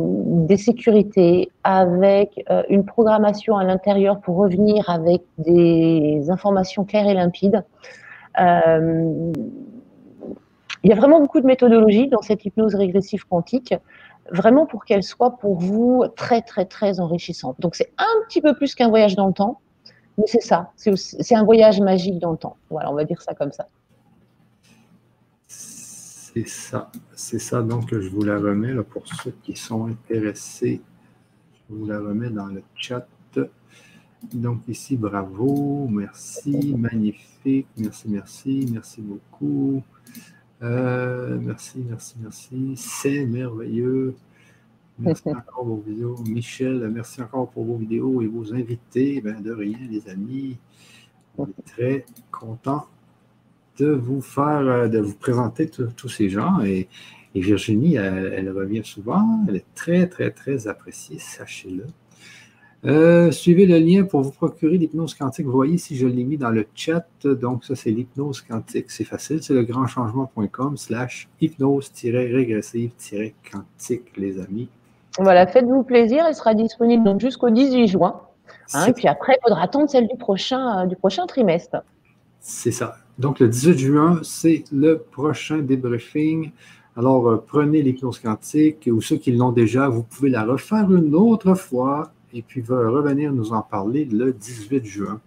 des sécurités, avec euh, une programmation à l'intérieur pour revenir avec des informations claires et limpides. il y a vraiment beaucoup de méthodologies dans cette hypnose régressive quantique, vraiment pour qu'elle soit pour vous très très très enrichissante. Donc c'est un petit peu plus qu'un voyage dans le temps, mais c'est ça, c'est un voyage magique dans le temps. Voilà, on va dire ça comme ça. C'est ça. C'est ça. Donc, je vous la remets là, pour ceux qui sont intéressés. Je vous la remets dans le chat. Donc, ici, bravo. Merci. Magnifique. Merci, merci. Merci beaucoup. Euh, merci, merci, merci. C'est merveilleux. Merci encore pour vos vidéos. Michel, merci encore pour vos vidéos et vos invités. Ben, de rien, les amis. On est très contents de vous faire, euh, de vous présenter tous ces gens. Et, Et Virginie, elle, revient souvent. Elle est très, très, très appréciée, sachez-le. Euh, suivez le lien pour vous procurer l'hypnose quantique. Vous voyez si je l'ai mis dans le chat. Donc, ça, c'est l'hypnose quantique. C'est facile. C'est le grandchangement.com slash hypnose-régressive-quantique, les amis. Voilà, faites-vous plaisir. Elle sera disponible jusqu'au 18 juin. Hein, et puis après, il faudra attendre celle du prochain, euh, du prochain trimestre. C'est ça. Donc, le 18 juin, c'est le prochain débriefing. Alors, euh, prenez l'hypnose quantique ou ceux qui l'ont déjà, vous pouvez la refaire une autre fois et puis revenir nous en parler le 18 juin.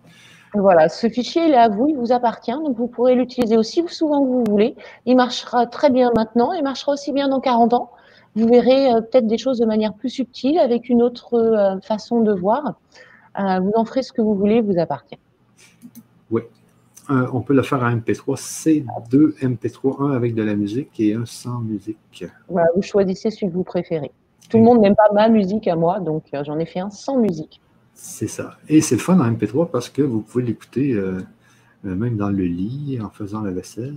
Voilà, ce fichier, il est à vous, il vous appartient, donc vous pourrez l'utiliser aussi souvent que vous voulez. Il marchera très bien maintenant, il marchera aussi bien dans 40 ans. Vous verrez euh, peut-être des choses de manière plus subtile, avec une autre euh, façon de voir. Euh, vous en ferez ce que vous voulez, il vous appartient. Oui, on peut le faire en MP3. C'est deux MP3, un avec de la musique et un sans musique. Voilà, vous choisissez celui que vous préférez. Tout le monde n'aime pas ma musique à moi, donc euh, j'en ai fait un sans musique. C'est ça. Et c'est le fun en MP3 parce que vous pouvez l'écouter euh, euh, même dans le lit, en faisant la vaisselle.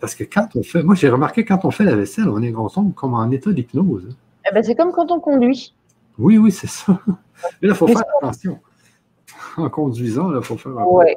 Parce que quand on fait, moi j'ai remarqué quand on fait la vaisselle, on est on tombe comme en état d'hypnose. Eh ben, c'est comme quand on conduit. Oui, oui, c'est ça. Mais là, il faut faire attention. En conduisant, il faut faire. Ouais.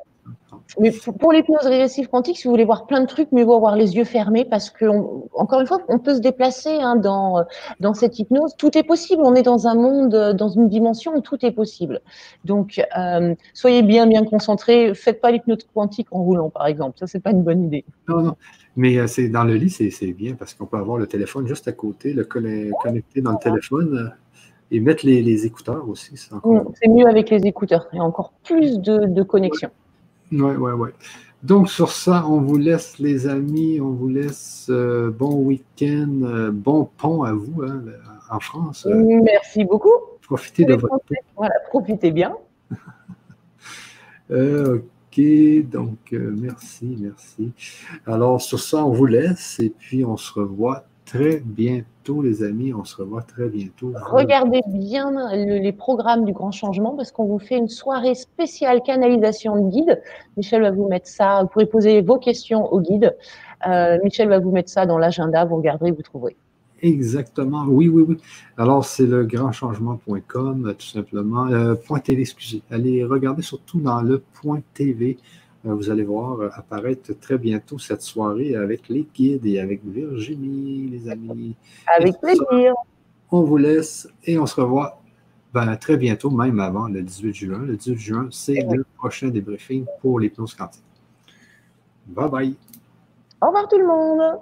Mais pour l'hypnose régressive quantique, si vous voulez voir plein de trucs, mieux vaut avoir les yeux fermés parce que, encore une fois, on peut se déplacer hein, dans, dans cette hypnose. Tout est possible. On est dans un monde, dans une dimension où tout est possible. Donc, euh, soyez bien, bien concentrés. Faites pas l'hypnose quantique en roulant, par exemple. Ça, c'est pas une bonne idée. Non, non. Mais euh, c'est dans le lit, c'est bien parce qu'on peut avoir le téléphone juste à côté, le connecter dans le téléphone euh, et mettre les, écouteurs aussi. Mm, c'est mieux avec les écouteurs. Il y a encore plus de, de connexion. Oui, oui, oui. Donc, sur ça, on vous laisse, les amis, on vous laisse euh, bon week-end, euh, bon pont à vous hein, en France. Merci beaucoup. Profitez de votre. Voilà, profitez bien. Euh, ok, donc merci, merci. Alors, sur ça, on vous laisse et puis on se revoit très bientôt, les amis. On se revoit très bientôt. Regardez bien les programmes du Grand Changement parce qu'on vous fait une soirée spéciale canalisation de guide. Michel va vous mettre ça. Vous pourrez poser vos questions au guide. Euh, Michel va vous mettre ça dans l'agenda. Vous regarderez, vous trouverez. Exactement. Oui, oui, oui. Alors, c'est le grandchangement.com, tout simplement. Euh, point TV, excusez. Allez regarder surtout dans le point TV. Euh, vous allez voir euh, apparaître très bientôt cette soirée avec les guides et avec Virginie, les amis. Avec plaisir. On vous laisse et on se revoit ben, très bientôt, même avant le 18 juin. Le 18 juin, c'est le prochain débriefing pour l'hypnose quantique. Bye bye. Au revoir tout le monde.